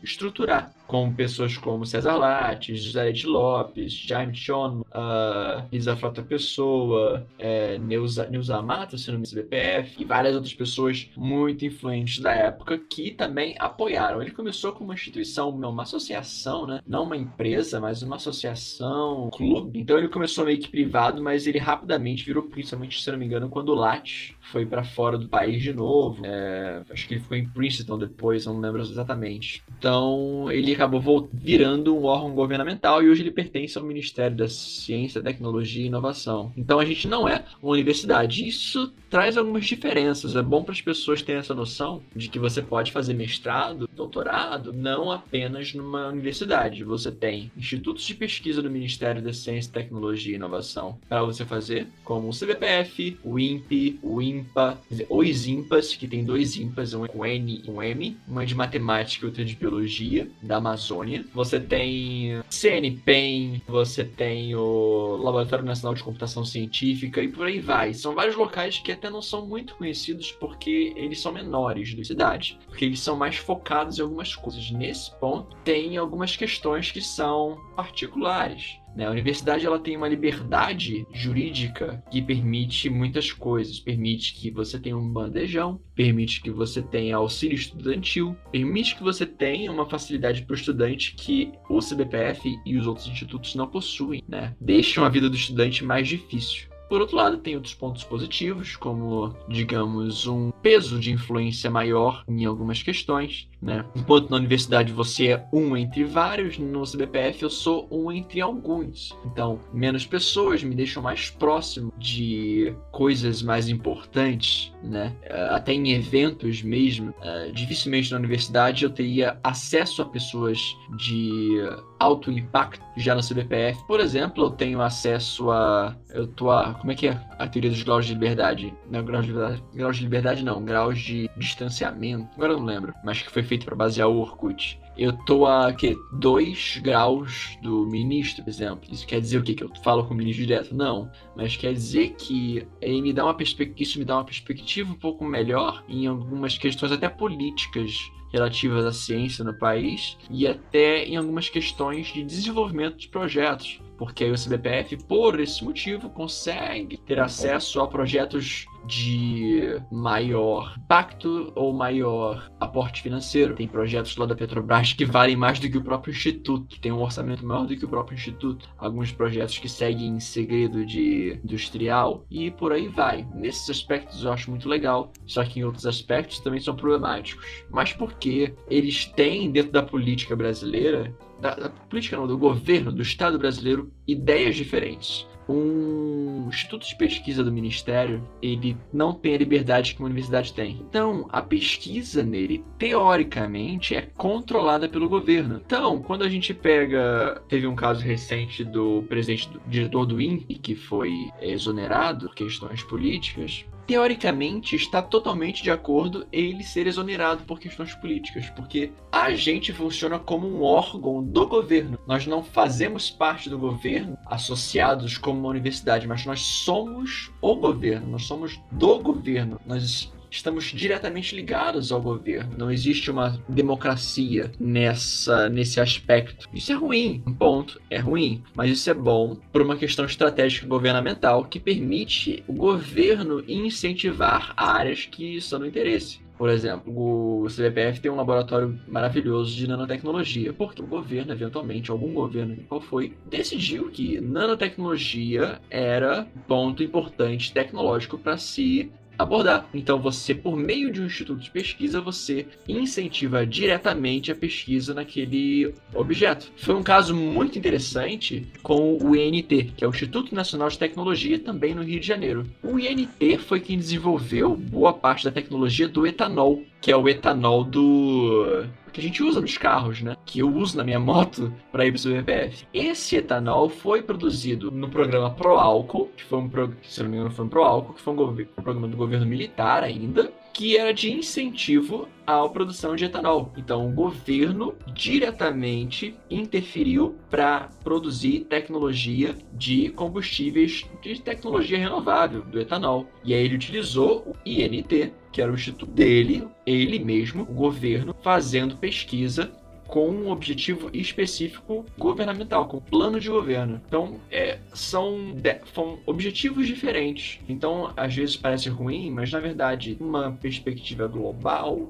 estruturar com pessoas como César Lattes, de Lopes, Jaime Chon, uh, Isa Frota Pessoa, é, Neuza, Neuza Mata, se não me engano, BPF, e várias outras pessoas muito influentes da época que também apoiaram. Ele começou com uma instituição, uma associação, né? não uma empresa, mas uma associação, um clube. Então ele começou meio que privado, mas ele rapidamente virou, principalmente, se não me engano, quando o Lattes foi para fora do país de novo. É, acho que ele ficou em Princeton depois, não lembro exatamente. Então ele acabou virando um órgão governamental e hoje ele pertence ao Ministério da Ciência, Tecnologia e Inovação. Então a gente não é uma universidade. Isso traz algumas diferenças. É bom para as pessoas terem essa noção de que você pode fazer mestrado, doutorado, não apenas numa universidade. Você tem institutos de pesquisa do Ministério da Ciência, Tecnologia e Inovação para você fazer, como o CBPF, o INPE, o INPA, os INPAs, que tem dois INPAs, um N e um M, uma de matemática e outra de biologia, da Amazônia. Você tem CNPEM, você tem o Laboratório Nacional de Computação Científica e por aí vai. São vários locais que até não são muito conhecidos porque eles são menores da cidade, porque eles são mais focados em algumas coisas. Nesse ponto, tem algumas questões que são particulares. Né? A universidade ela tem uma liberdade jurídica que permite muitas coisas. Permite que você tenha um bandejão, permite que você tenha auxílio estudantil, permite que você tenha uma facilidade para o estudante que o CBPF e os outros institutos não possuem. Né? Deixam a vida do estudante mais difícil. Por outro lado, tem outros pontos positivos, como, digamos, um peso de influência maior em algumas questões, né? Enquanto na universidade você é um entre vários, no CBPF eu sou um entre alguns. Então, menos pessoas me deixam mais próximo de coisas mais importantes, né? Eh, até em eventos mesmo. Eh, dificilmente na universidade eu teria acesso a pessoas de alto impacto já no CBPF. Por exemplo, eu tenho acesso a. Eu tô a. Como é que é a teoria dos graus de liberdade? Não, graus de liberdade, graus de liberdade não, graus de distanciamento. Agora eu não lembro, mas que foi feito para basear o Orkut. Eu tô a que 2 graus do ministro, por exemplo. Isso quer dizer o quê? Que eu falo com o ministro direto? Não. Mas quer dizer que ele me dá uma isso me dá uma perspectiva um pouco melhor em algumas questões até políticas relativas à ciência no país e até em algumas questões de desenvolvimento de projetos, porque aí o CBPF, por esse motivo, consegue ter acesso a projetos de maior impacto ou maior aporte financeiro. Tem projetos lá da Petrobras que valem mais do que o próprio instituto, tem um orçamento maior do que o próprio instituto. Alguns projetos que seguem em segredo de industrial e por aí vai. Nesses aspectos eu acho muito legal, só que em outros aspectos também são problemáticos. Mas porque eles têm dentro da política brasileira da, da, política não, do governo, do Estado brasileiro, ideias diferentes um instituto de pesquisa do ministério, ele não tem a liberdade que uma universidade tem. Então, a pesquisa nele, teoricamente, é controlada pelo governo. Então, quando a gente pega, teve um caso recente do presidente, do diretor do INPE, que foi exonerado por questões políticas, teoricamente está totalmente de acordo ele ser exonerado por questões políticas, porque a gente funciona como um órgão do governo. Nós não fazemos parte do governo associados como uma universidade, mas nós somos o governo, nós somos do governo. Nós estamos diretamente ligados ao governo. Não existe uma democracia nessa nesse aspecto. Isso é ruim, um ponto. É ruim, mas isso é bom por uma questão estratégica governamental que permite o governo incentivar áreas que são do interesse. Por exemplo, o CBPF tem um laboratório maravilhoso de nanotecnologia, porque o governo, eventualmente, algum governo, qual foi, decidiu que nanotecnologia era ponto importante tecnológico para se abordar. Então você, por meio de um instituto de pesquisa, você incentiva diretamente a pesquisa naquele objeto. Foi um caso muito interessante com o INT, que é o Instituto Nacional de Tecnologia, também no Rio de Janeiro. O INT foi quem desenvolveu boa parte da tecnologia do etanol, que é o etanol do que a gente usa nos carros, né? Que eu uso na minha moto para ir para o CBPF. Esse etanol foi produzido no programa Proálcool, que foi um pro... se não me engano foi um Proálcool, que foi um, um programa do governo militar ainda, que era de incentivo à produção de etanol. Então, o governo diretamente interferiu para produzir tecnologia de combustíveis de tecnologia renovável, do etanol. E aí ele utilizou o INT, que era o instituto dele, ele mesmo, o governo, fazendo pesquisa com um objetivo específico governamental, com plano de governo. Então, é, são, são objetivos diferentes. Então, às vezes parece ruim, mas na verdade, uma perspectiva global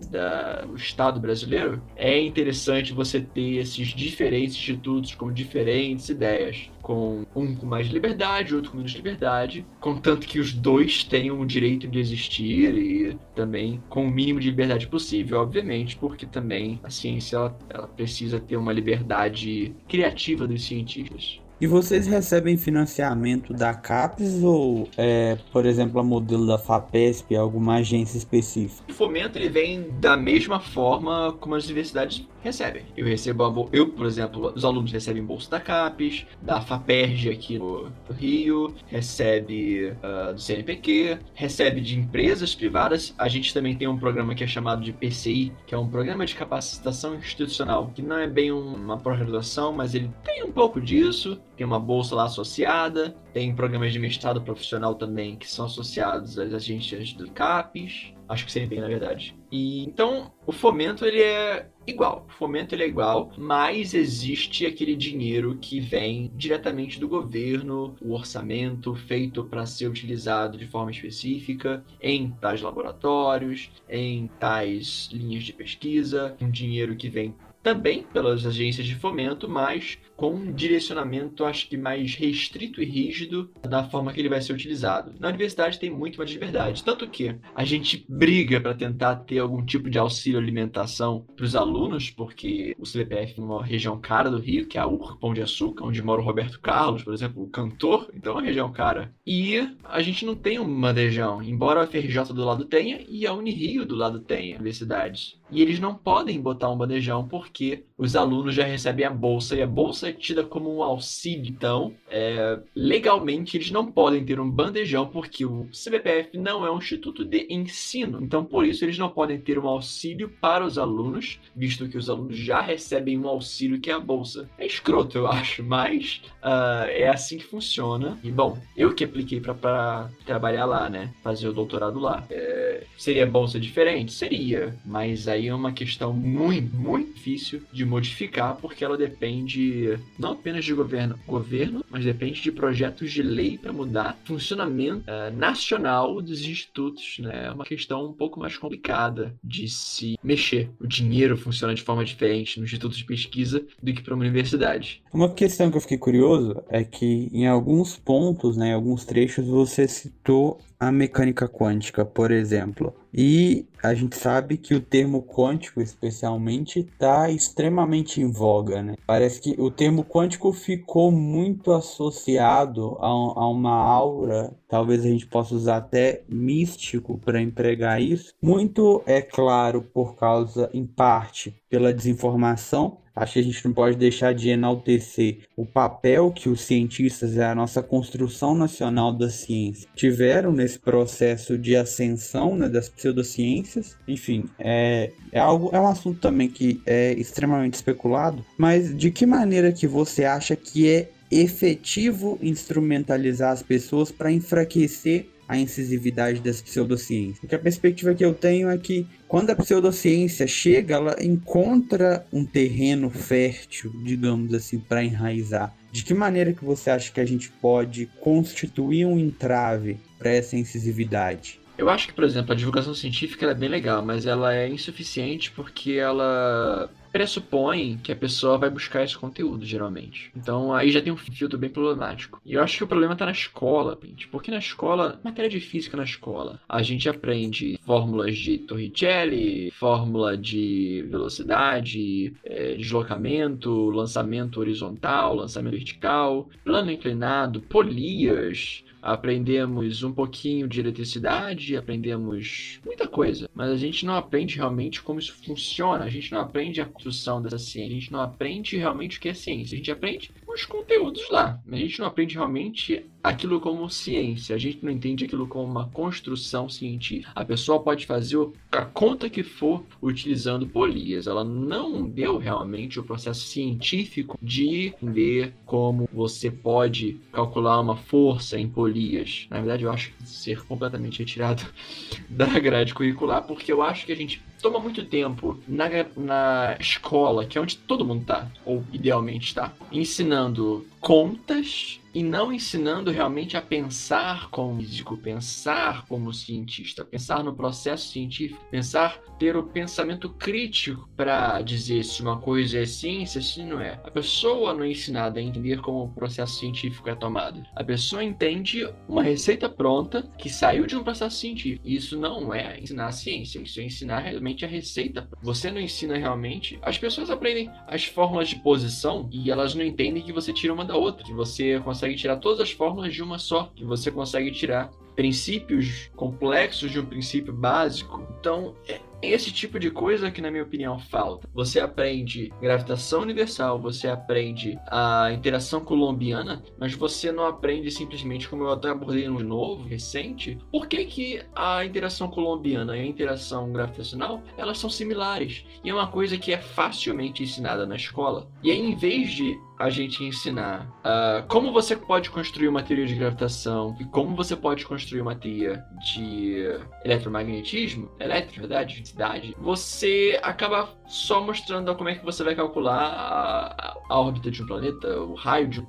do Estado brasileiro, é interessante você ter esses diferentes institutos com diferentes ideias com um com mais liberdade, outro com menos liberdade, contanto que os dois tenham o direito de existir e também com o mínimo de liberdade possível, obviamente, porque também a ciência ela, ela precisa ter uma liberdade criativa dos cientistas. E vocês recebem financiamento da CAPES ou, é, por exemplo, a modelo da FAPESP, alguma agência específica? O fomento ele vem da mesma forma como as universidades recebem. Eu recebo, eu, por exemplo, os alunos recebem bolsa da CAPES, da FAPERJ aqui no, Rio, recebe uh, do CNPq, recebe de empresas privadas. A gente também tem um programa que é chamado de PCI, que é um programa de capacitação institucional, que não é bem uma pós-graduação, mas ele tem um pouco disso tem uma bolsa lá associada, tem programas de mestrado profissional também que são associados às agências do CAPES, acho que seria bem na verdade. E então o fomento ele é igual, o fomento ele é igual, mas existe aquele dinheiro que vem diretamente do governo, o orçamento feito para ser utilizado de forma específica em tais laboratórios, em tais linhas de pesquisa, um dinheiro que vem também pelas agências de fomento, mas com um direcionamento, acho que mais restrito e rígido da forma que ele vai ser utilizado. Na universidade tem muito mais liberdade, tanto que a gente briga para tentar ter algum tipo de auxílio alimentação para os alunos, porque o CBPF é uma região cara do Rio, que é a UR, Pão de Açúcar, onde mora o Roberto Carlos, por exemplo, o cantor, então é uma região cara. E a gente não tem um bandejão, embora a FRJ do lado tenha e a Unirio do lado tenha universidades. E eles não podem botar um bandejão porque os alunos já recebem a bolsa e a bolsa é tida como um auxílio. Então, é, legalmente, eles não podem ter um bandejão porque o CBPF não é um instituto de ensino. Então, por isso, eles não podem ter um auxílio para os alunos, visto que os alunos já recebem um auxílio que é a bolsa. É escroto, eu acho, mas uh, é assim que funciona. E, bom, eu que apliquei para trabalhar lá, né? Fazer o doutorado lá. É, seria bolsa diferente? Seria, mas aí é uma questão muito, muito difícil de modificar, porque ela depende não apenas de governo, governo mas depende de projetos de lei para mudar o funcionamento uh, nacional dos institutos. Né? É uma questão um pouco mais complicada de se mexer. O dinheiro funciona de forma diferente no instituto de pesquisa do que para uma universidade. Uma questão que eu fiquei curioso é que em alguns pontos, né, em alguns trechos, você citou a mecânica quântica, por exemplo. E a gente sabe que o termo quântico, especialmente, está extremamente em voga, né? Parece que o termo quântico ficou muito associado a, a uma aura, talvez a gente possa usar até místico para empregar isso. Muito é claro por causa, em parte, pela desinformação Acho que a gente não pode deixar de enaltecer o papel que os cientistas e a nossa construção nacional da ciência tiveram nesse processo de ascensão né, das pseudociências. Enfim, é, é, algo, é um assunto também que é extremamente especulado, mas de que maneira que você acha que é efetivo instrumentalizar as pessoas para enfraquecer a incisividade das pseudociências. Porque a perspectiva que eu tenho é que quando a pseudociência chega, ela encontra um terreno fértil, digamos assim, para enraizar. De que maneira que você acha que a gente pode constituir um entrave para essa incisividade? Eu acho que, por exemplo, a divulgação científica é bem legal, mas ela é insuficiente porque ela pressupõe que a pessoa vai buscar esse conteúdo, geralmente. Então aí já tem um filtro bem problemático. E eu acho que o problema tá na escola, gente. Porque na escola, matéria de física na escola, a gente aprende fórmulas de Torricelli, fórmula de velocidade, é, deslocamento, lançamento horizontal, lançamento vertical, plano inclinado, polias, aprendemos um pouquinho de eletricidade, aprendemos muita coisa, mas a gente não aprende realmente como isso funciona, a gente não aprende a construção dessa ciência, a gente não aprende realmente o que é ciência, a gente aprende os conteúdos lá, a gente não aprende realmente aquilo como ciência, a gente não entende aquilo como uma construção científica. A pessoa pode fazer a conta que for utilizando polias, ela não deu realmente o processo científico de entender como você pode calcular uma força em polias. Na verdade, eu acho que ser completamente retirado [LAUGHS] da grade curricular, porque eu acho que a gente toma muito tempo na, na escola, que é onde todo mundo tá, ou idealmente está, ensinando contas e não ensinando realmente a pensar como físico, pensar como cientista, pensar no processo científico, pensar, ter o pensamento crítico para dizer se uma coisa é ciência, se não é. A pessoa não é ensinada a entender como o processo científico é tomado. A pessoa entende uma receita pronta que saiu de um processo científico. Isso não é ensinar a ciência, isso é ensinar realmente a receita. Você não ensina realmente. As pessoas aprendem as fórmulas de posição e elas não entendem que você tira uma da outra, que você consegue tirar todas as fórmulas de uma só, que você consegue tirar princípios complexos de um princípio básico. Então, é esse tipo de coisa que, na minha opinião, falta. Você aprende gravitação universal, você aprende a interação colombiana, mas você não aprende simplesmente, como eu até abordei no novo, recente, por que, que a interação colombiana e a interação gravitacional, elas são similares. E é uma coisa que é facilmente ensinada na escola. E aí, em vez de a gente ensinar. Uh, como você pode construir uma teoria de gravitação e como você pode construir uma teoria de eletromagnetismo, elétrico, verdade, cidade, você acaba só mostrando como é que você vai calcular a, a órbita de um planeta, o raio de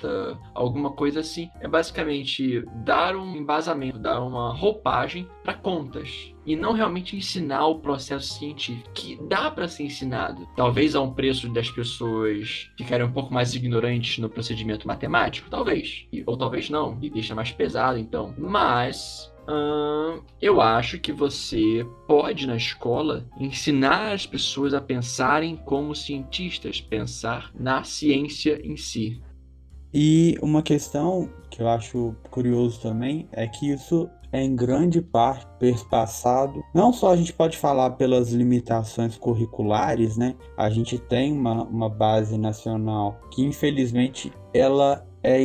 alguma coisa assim. É basicamente dar um embasamento, dar uma roupagem para contas e não realmente ensinar o processo científico, que dá para ser ensinado. Talvez a um preço das pessoas ficarem um pouco mais ignorantes no procedimento matemático, talvez, ou talvez não, e deixa mais pesado então. Mas Hum, eu acho que você pode, na escola, ensinar as pessoas a pensarem como cientistas, pensar na ciência em si. E uma questão que eu acho curioso também é que isso é em grande parte perspassado. Não só a gente pode falar pelas limitações curriculares, né? A gente tem uma, uma base nacional que infelizmente ela é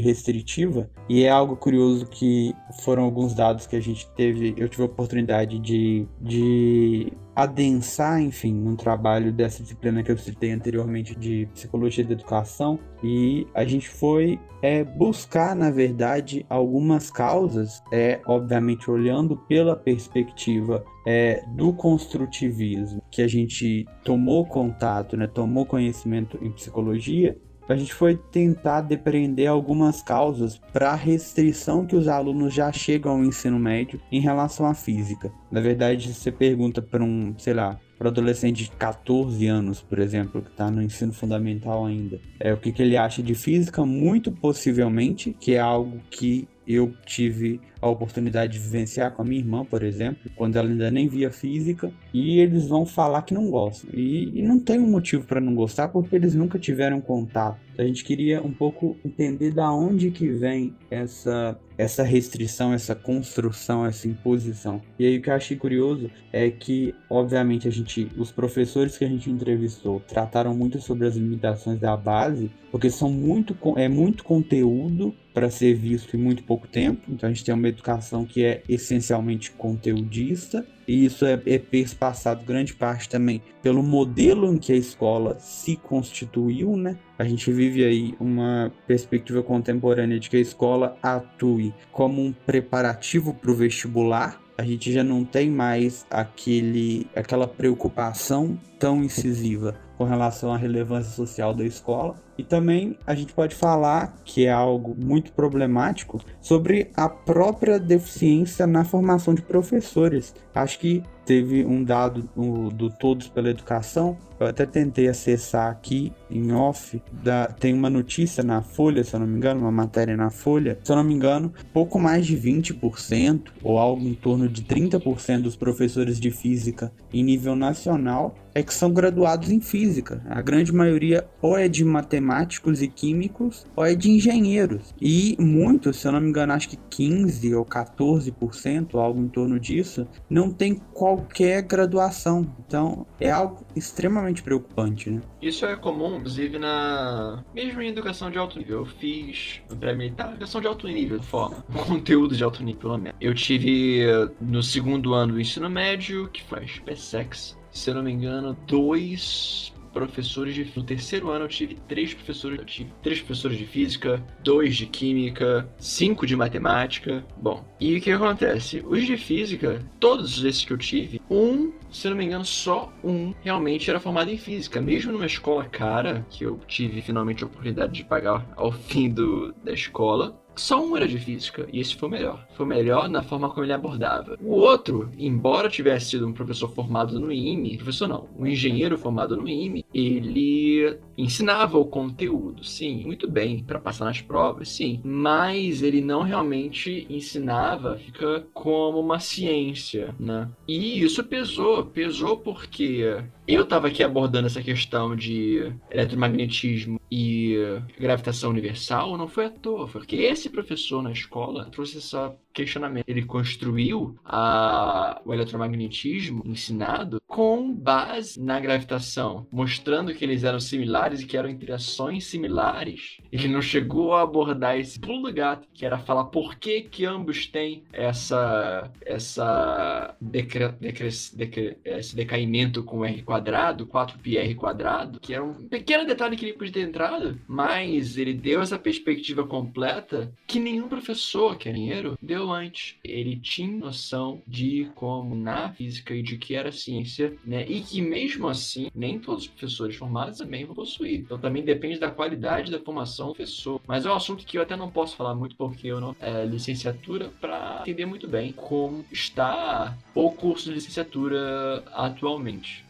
restritiva e é algo curioso que foram alguns dados que a gente teve, eu tive a oportunidade de, de adensar, enfim, num trabalho dessa disciplina que eu citei anteriormente de psicologia da educação e a gente foi é, buscar, na verdade, algumas causas, é, obviamente olhando pela perspectiva é, do construtivismo que a gente tomou contato, né, tomou conhecimento em psicologia a gente foi tentar depreender algumas causas para a restrição que os alunos já chegam ao ensino médio em relação à física. Na verdade, você pergunta para um, sei lá, para adolescente de 14 anos, por exemplo, que está no ensino fundamental ainda, é o que, que ele acha de física, muito possivelmente, que é algo que eu tive a oportunidade de vivenciar com a minha irmã, por exemplo, quando ela ainda nem via física, e eles vão falar que não gostam. E, e não tem um motivo para não gostar, porque eles nunca tiveram contato. A gente queria um pouco entender da onde que vem essa essa restrição, essa construção, essa imposição. E aí o que eu achei curioso é que, obviamente, a gente, os professores que a gente entrevistou trataram muito sobre as limitações da base, porque são muito é muito conteúdo para ser visto em muito pouco tempo. Então a gente tem uma educação que é essencialmente conteudista, e isso é, é perspassado grande parte também pelo modelo em que a escola se constituiu, né? A gente vive aí uma perspectiva contemporânea de que a escola atue como um preparativo para o vestibular. A gente já não tem mais aquele, aquela preocupação tão incisiva com relação à relevância social da escola. E também a gente pode falar, que é algo muito problemático, sobre a própria deficiência na formação de professores. Acho que teve um dado do, do Todos pela Educação, eu até tentei acessar aqui em off, da, tem uma notícia na Folha, se eu não me engano, uma matéria na Folha, se eu não me engano, pouco mais de 20% ou algo em torno de 30% dos professores de física em nível nacional é que são graduados em física. A grande maioria ou é de matemáticos e químicos ou é de engenheiros. E muitos, se eu não me engano, acho que 15 ou 14%, algo em torno disso, não tem qualquer graduação. Então é algo extremamente preocupante, né? Isso é comum, inclusive, na. Mesmo em educação de alto nível. Eu fiz pré-militar educação de alto nível, de forma. [LAUGHS] Conteúdo de alto nível, pelo menos. Eu tive no segundo ano do ensino médio, que foi SpaceX se eu não me engano, dois professores de. No terceiro ano eu tive três professores. Eu tive três professores de física, dois de química, cinco de matemática. Bom, e o que acontece? Os de física, todos esses que eu tive, um, se não me engano, só um realmente era formado em física. Mesmo numa escola cara, que eu tive finalmente a oportunidade de pagar ao fim do, da escola, só um era de física, e esse foi o melhor. Foi o melhor na forma como ele abordava. O outro, embora tivesse sido um professor formado no IME, professor não, um engenheiro formado no IME, ele ensinava o conteúdo, sim, muito bem, para passar nas provas, sim, mas ele não realmente ensinava, fica como uma ciência, né? E isso pesou, pesou porque eu estava aqui abordando essa questão de eletromagnetismo e gravitação universal, não foi à toa, foi porque esse professor na escola trouxe essa questionamento. Ele construiu a, o eletromagnetismo ensinado com base na gravitação, mostrando que eles eram similares e que eram interações similares. Ele não chegou a abordar esse pulo do gato, que era falar por que que ambos têm essa essa decre, decre, decre, esse decaimento com o R4 quadrado, 4πr quadrado, que era um pequeno detalhe que ele podia ter entrado, mas ele deu essa perspectiva completa que nenhum professor é engenheiro deu antes. Ele tinha noção de como na física e de que era ciência, né? E que mesmo assim, nem todos os professores formados também vão possuir. Então também depende da qualidade da formação do professor. Mas é um assunto que eu até não posso falar muito porque eu não é licenciatura para entender muito bem como está o curso de licenciatura atualmente.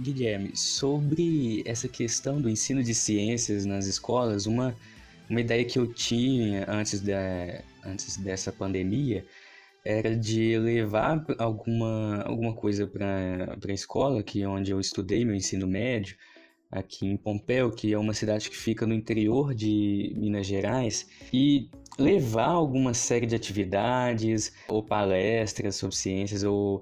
Guilherme, sobre essa questão do ensino de ciências nas escolas, uma, uma ideia que eu tinha antes, de, antes dessa pandemia era de levar alguma, alguma coisa para a escola, que é onde eu estudei meu ensino médio, aqui em Pompeu, que é uma cidade que fica no interior de Minas Gerais, e levar alguma série de atividades ou palestras sobre ciências ou,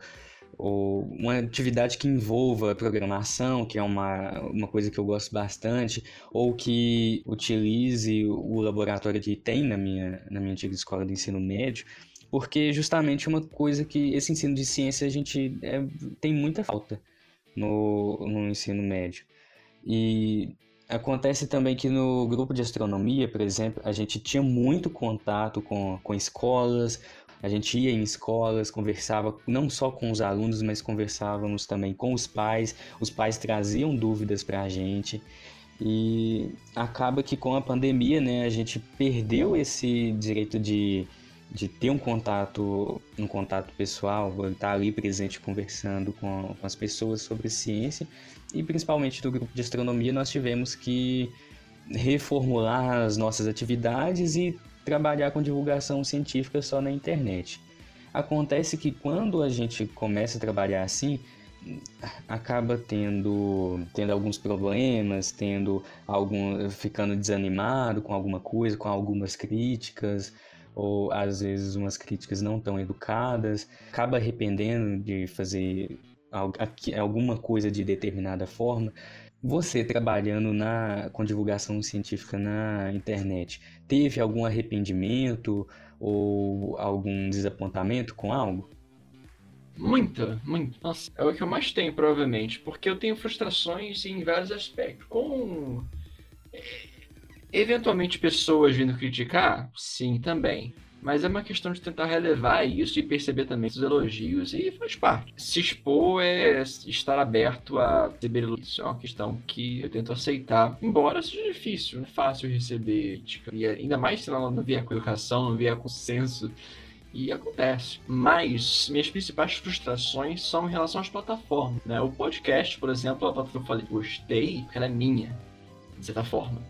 ou uma atividade que envolva programação, que é uma, uma coisa que eu gosto bastante, ou que utilize o laboratório que tem na minha, na minha antiga escola de ensino médio, porque justamente uma coisa que esse ensino de ciência a gente é, tem muita falta no, no ensino médio. E acontece também que no grupo de astronomia, por exemplo, a gente tinha muito contato com, com escolas, a gente ia em escolas, conversava não só com os alunos, mas conversávamos também com os pais, os pais traziam dúvidas para a gente. E acaba que com a pandemia, né, a gente perdeu esse direito de de ter um contato, um contato pessoal, estar ali presente conversando com, com as pessoas sobre ciência e principalmente do grupo de astronomia nós tivemos que reformular as nossas atividades e trabalhar com divulgação científica só na internet. Acontece que quando a gente começa a trabalhar assim, acaba tendo, tendo alguns problemas, tendo algum ficando desanimado com alguma coisa, com algumas críticas, ou às vezes umas críticas não tão educadas, acaba arrependendo de fazer alguma coisa de determinada forma. Você trabalhando na, com divulgação científica na internet, teve algum arrependimento ou algum desapontamento com algo? Muita, muito. Nossa, é o que eu mais tenho, provavelmente. Porque eu tenho frustrações em vários aspectos. Com Eventualmente pessoas vindo criticar? Sim, também. Mas é uma questão de tentar relevar isso e perceber também os elogios e faz parte. Se expor é estar aberto a receber elogios. Isso é uma questão que eu tento aceitar. Embora seja difícil, não é fácil receber crítica. E ainda mais se ela não vier com educação, não vier com senso. E acontece. Mas minhas principais frustrações são em relação às plataformas. Né? O podcast, por exemplo, a plataforma que eu falei, gostei, porque ela é minha, de certa forma.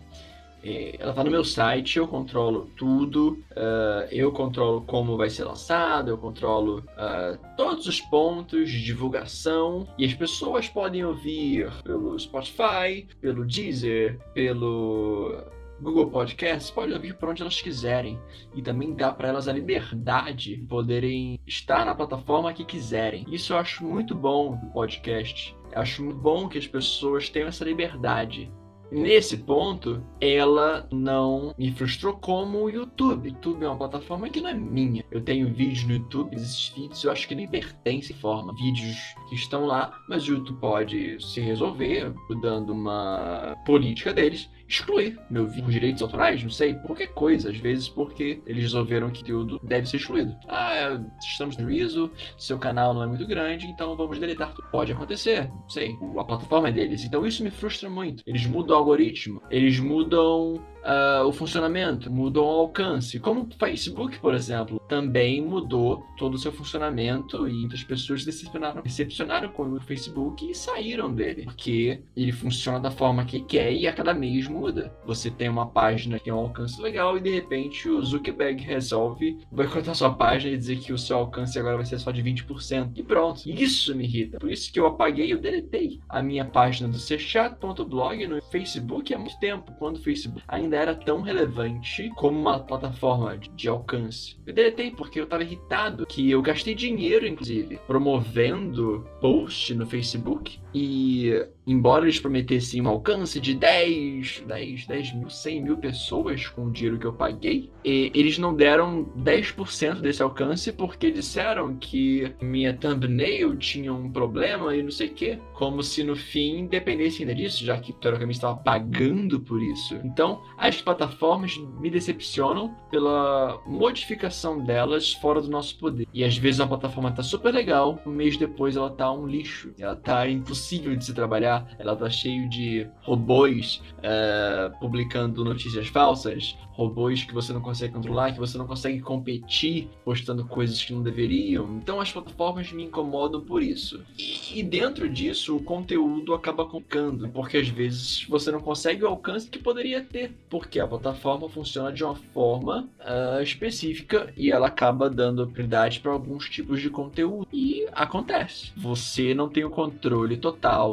É, ela está no meu site, eu controlo tudo, uh, eu controlo como vai ser lançado, eu controlo uh, todos os pontos de divulgação e as pessoas podem ouvir pelo Spotify, pelo Deezer, pelo Google Podcasts, podem ouvir por onde elas quiserem e também dá para elas a liberdade de poderem estar na plataforma que quiserem. Isso eu acho muito bom do podcast. Eu acho muito bom que as pessoas tenham essa liberdade Nesse ponto, ela não me frustrou como o YouTube. O YouTube é uma plataforma que não é minha. Eu tenho vídeos no YouTube, esses vídeos eu acho que nem pertencem forma. Vídeos que estão lá, mas o YouTube pode se resolver dando uma política deles excluir meu vídeo por direitos autorais, não sei, qualquer coisa, às vezes porque eles resolveram que tudo deve ser excluído. Ah, estamos no riso, seu canal não é muito grande, então vamos deletar tudo. Pode acontecer, não sei, a plataforma é deles. Então isso me frustra muito. Eles mudam o algoritmo, eles mudam uh, o funcionamento, mudou o alcance. Como o Facebook, por exemplo, também mudou todo o seu funcionamento e muitas pessoas decepcionaram, decepcionaram com o Facebook e saíram dele, porque ele funciona da forma que quer e a cada mês muda. Você tem uma página que tem um alcance legal e de repente o Zuckerberg resolve boicotar sua página e dizer que o seu alcance agora vai ser só de 20%. E pronto. Isso me irrita. Por isso que eu apaguei e deletei a minha página do cchat.blog no Facebook há muito tempo, quando o Facebook ainda ainda era tão relevante como uma plataforma de, alcance. Eu deletei porque eu tava irritado que eu gastei dinheiro, inclusive, promovendo post no Facebook e embora eles prometessem um alcance de 10, 10, 10 mil, 100 mil pessoas com o dinheiro que eu paguei, eles não deram 10% desse alcance porque disseram que minha thumbnail tinha um problema e não sei o que. Como se no fim dependesse ainda disso, já que teoricamente estava pagando por isso. Então, as plataformas me decepcionam pela modificação delas fora do nosso poder. E às vezes a plataforma tá super legal, um mês depois ela tá um lixo, ela tá impossível de se trabalhar, ela tá cheio de robôs uh, publicando notícias falsas, robôs que você não consegue controlar, que você não consegue competir postando coisas que não deveriam. Então as plataformas me incomodam por isso. E, e dentro disso, o conteúdo acaba complicando, porque às vezes você não consegue o alcance que poderia ter, porque a plataforma funciona de uma forma uh, específica e ela acaba dando prioridade para alguns tipos de conteúdo. E acontece. Você não tem o controle total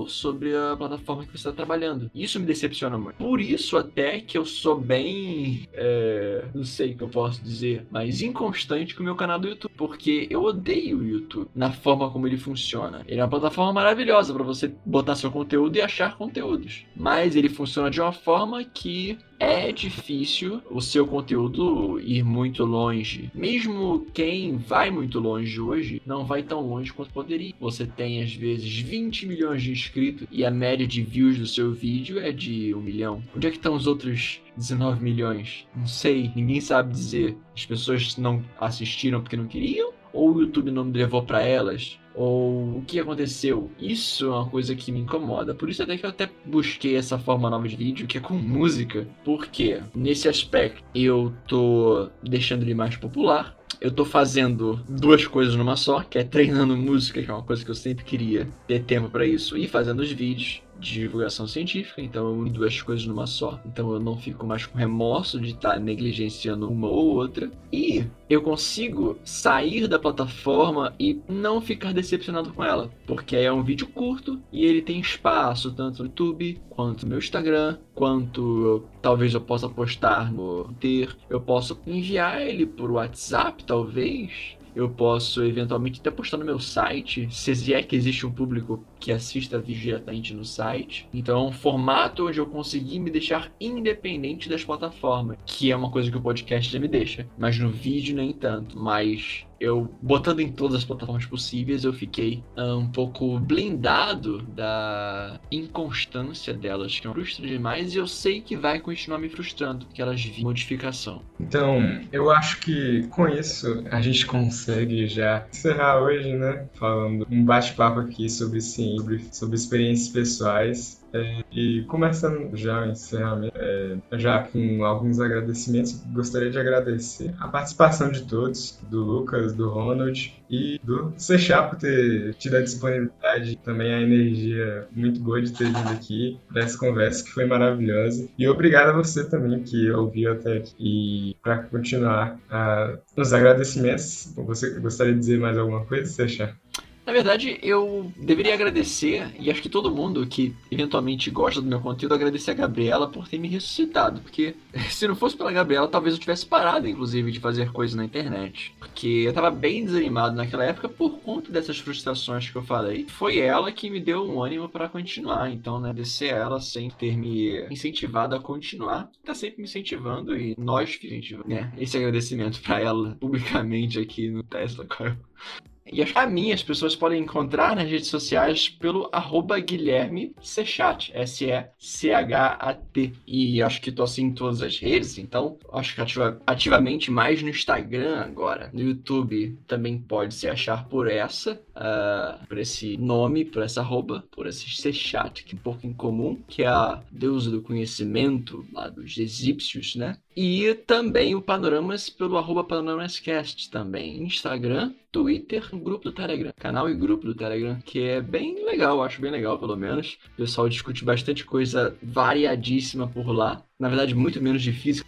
sobre a plataforma que você está trabalhando. Isso me decepciona muito. Por isso até que eu sou bem é, não sei o que eu posso dizer, mas inconstante com o meu canal do YouTube, porque eu odeio o YouTube na forma como ele funciona. Ele é uma plataforma maravilhosa para você botar seu conteúdo e achar conteúdos, mas ele funciona de uma forma que é difícil o seu conteúdo ir muito longe. Mesmo quem vai muito longe hoje, não vai tão longe quanto poderia. Você tem às vezes 20 milhões de inscritos e a média de views do seu vídeo é de 1 milhão. Onde é que estão os outros 19 milhões? Não sei, ninguém sabe dizer. As pessoas não assistiram porque não queriam? Ou o YouTube não levou para elas? Ou o que aconteceu. Isso é uma coisa que me incomoda. Por isso até que eu até busquei essa forma nova de vídeo, que é com [LAUGHS] música. Porque nesse aspecto eu tô deixando ele mais popular. Eu tô fazendo duas coisas numa só, que é treinando música, que é uma coisa que eu sempre queria ter tempo para isso, e fazendo os vídeos de divulgação científica, então eu uno duas coisas numa só. Então eu não fico mais com remorso de estar tá negligenciando uma ou outra. E eu consigo sair da plataforma e não ficar decepcionado com ela. Porque é um vídeo curto e ele tem espaço tanto no YouTube, quanto no meu Instagram, quanto talvez eu possa postar no Twitter. Eu posso enviar ele por WhatsApp, talvez eu posso eventualmente até postar no meu site, se é que existe um público que assista diretamente no site. Então é um formato onde eu consegui me deixar independente das plataformas, que é uma coisa que o podcast já me deixa. Mas no vídeo nem tanto. Mas eu botando em todas as plataformas possíveis, eu fiquei uh, um pouco blindado da inconstância delas, que me frustra demais e eu sei que vai continuar me frustrando, porque elas vi modificação. Então, eu acho que com isso a gente consegue já encerrar hoje, né? Falando um bate-papo aqui sobre sim, sobre, experiências pessoais. É, e começando já o encerramento, é, já com alguns agradecimentos, gostaria de agradecer a participação de todos, do Lucas, do Ronald e do Sechá por ter tido a disponibilidade, também a energia muito boa de ter vindo aqui para essa conversa que foi maravilhosa. E obrigado a você também que ouviu até aqui. E para continuar uh, os agradecimentos, você gostaria de dizer mais alguma coisa, Sechá? Na verdade, eu deveria agradecer, e acho que todo mundo que eventualmente gosta do meu conteúdo, agradecer a Gabriela por ter me ressuscitado. Porque [LAUGHS] se não fosse pela Gabriela, talvez eu tivesse parado, inclusive, de fazer coisas na internet. Porque eu tava bem desanimado naquela época por conta dessas frustrações que eu falei. Foi ela que me deu um ânimo para continuar. Então, né, agradecer ela sem ter me incentivado a continuar. Tá sempre me incentivando e nós incentivamos, né? Esse agradecimento para ela publicamente aqui no Tesla Coil. E a mim as pessoas podem encontrar nas redes sociais pelo arroba Guilherme Sechat, S-E-C-H-A-T. E acho que tô assim em todas as redes, então acho que ativa, ativamente mais no Instagram agora. No YouTube também pode se achar por essa, uh, por esse nome, por essa arroba, por esse Sechat, que é um pouco incomum, que é a deusa do conhecimento lá dos egípcios, né? E também o Panoramas pelo arroba também. Instagram, Twitter, grupo do Telegram. Canal e grupo do Telegram, que é bem legal, acho bem legal pelo menos. O pessoal discute bastante coisa variadíssima por lá. Na verdade, muito menos difícil.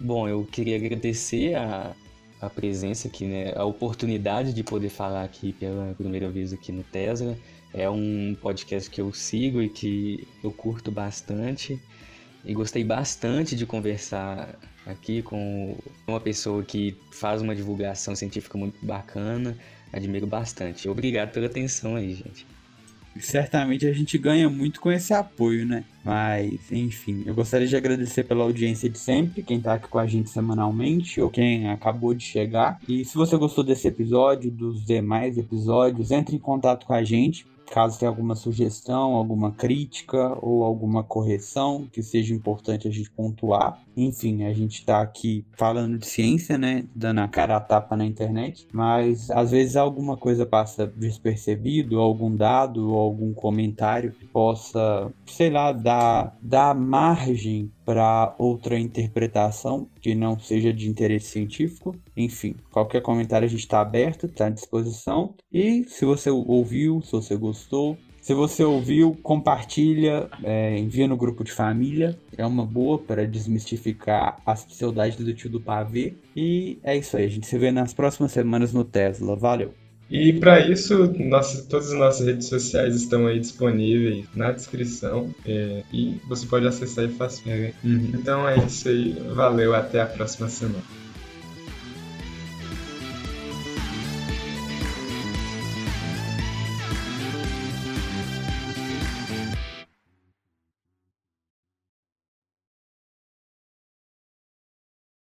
Bom, eu queria agradecer a, a presença aqui, né? A oportunidade de poder falar aqui pela primeira vez aqui no Tesla. É um podcast que eu sigo e que eu curto bastante. e gostei bastante de conversar aqui com uma pessoa que faz uma divulgação científica muito bacana. Admiro bastante. Obrigado pela atenção aí, gente. Certamente a gente ganha muito com esse apoio, né? Mas, enfim, eu gostaria de agradecer pela audiência de sempre, quem tá aqui com a gente semanalmente ou quem acabou de chegar. E se você gostou desse episódio, dos demais episódios, entre em contato com a gente. Caso tenha alguma sugestão, alguma crítica ou alguma correção que seja importante a gente pontuar. Enfim, a gente está aqui falando de ciência, né? Dando a cara a tapa na internet, mas às vezes alguma coisa passa despercebido, algum dado ou algum comentário que possa, sei lá, dar, dar margem para outra interpretação que não seja de interesse científico. Enfim, qualquer comentário a gente está aberto, está à disposição. E se você ouviu, se você gostou, se você ouviu, compartilha, é, envia no grupo de família. É uma boa para desmistificar as pseudades do tio do pavê. E é isso aí. A gente se vê nas próximas semanas no Tesla. Valeu! E para isso, nossa, todas as nossas redes sociais estão aí disponíveis na descrição é, e você pode acessar aí facilmente. Uhum. Então é isso aí, valeu, até a próxima semana.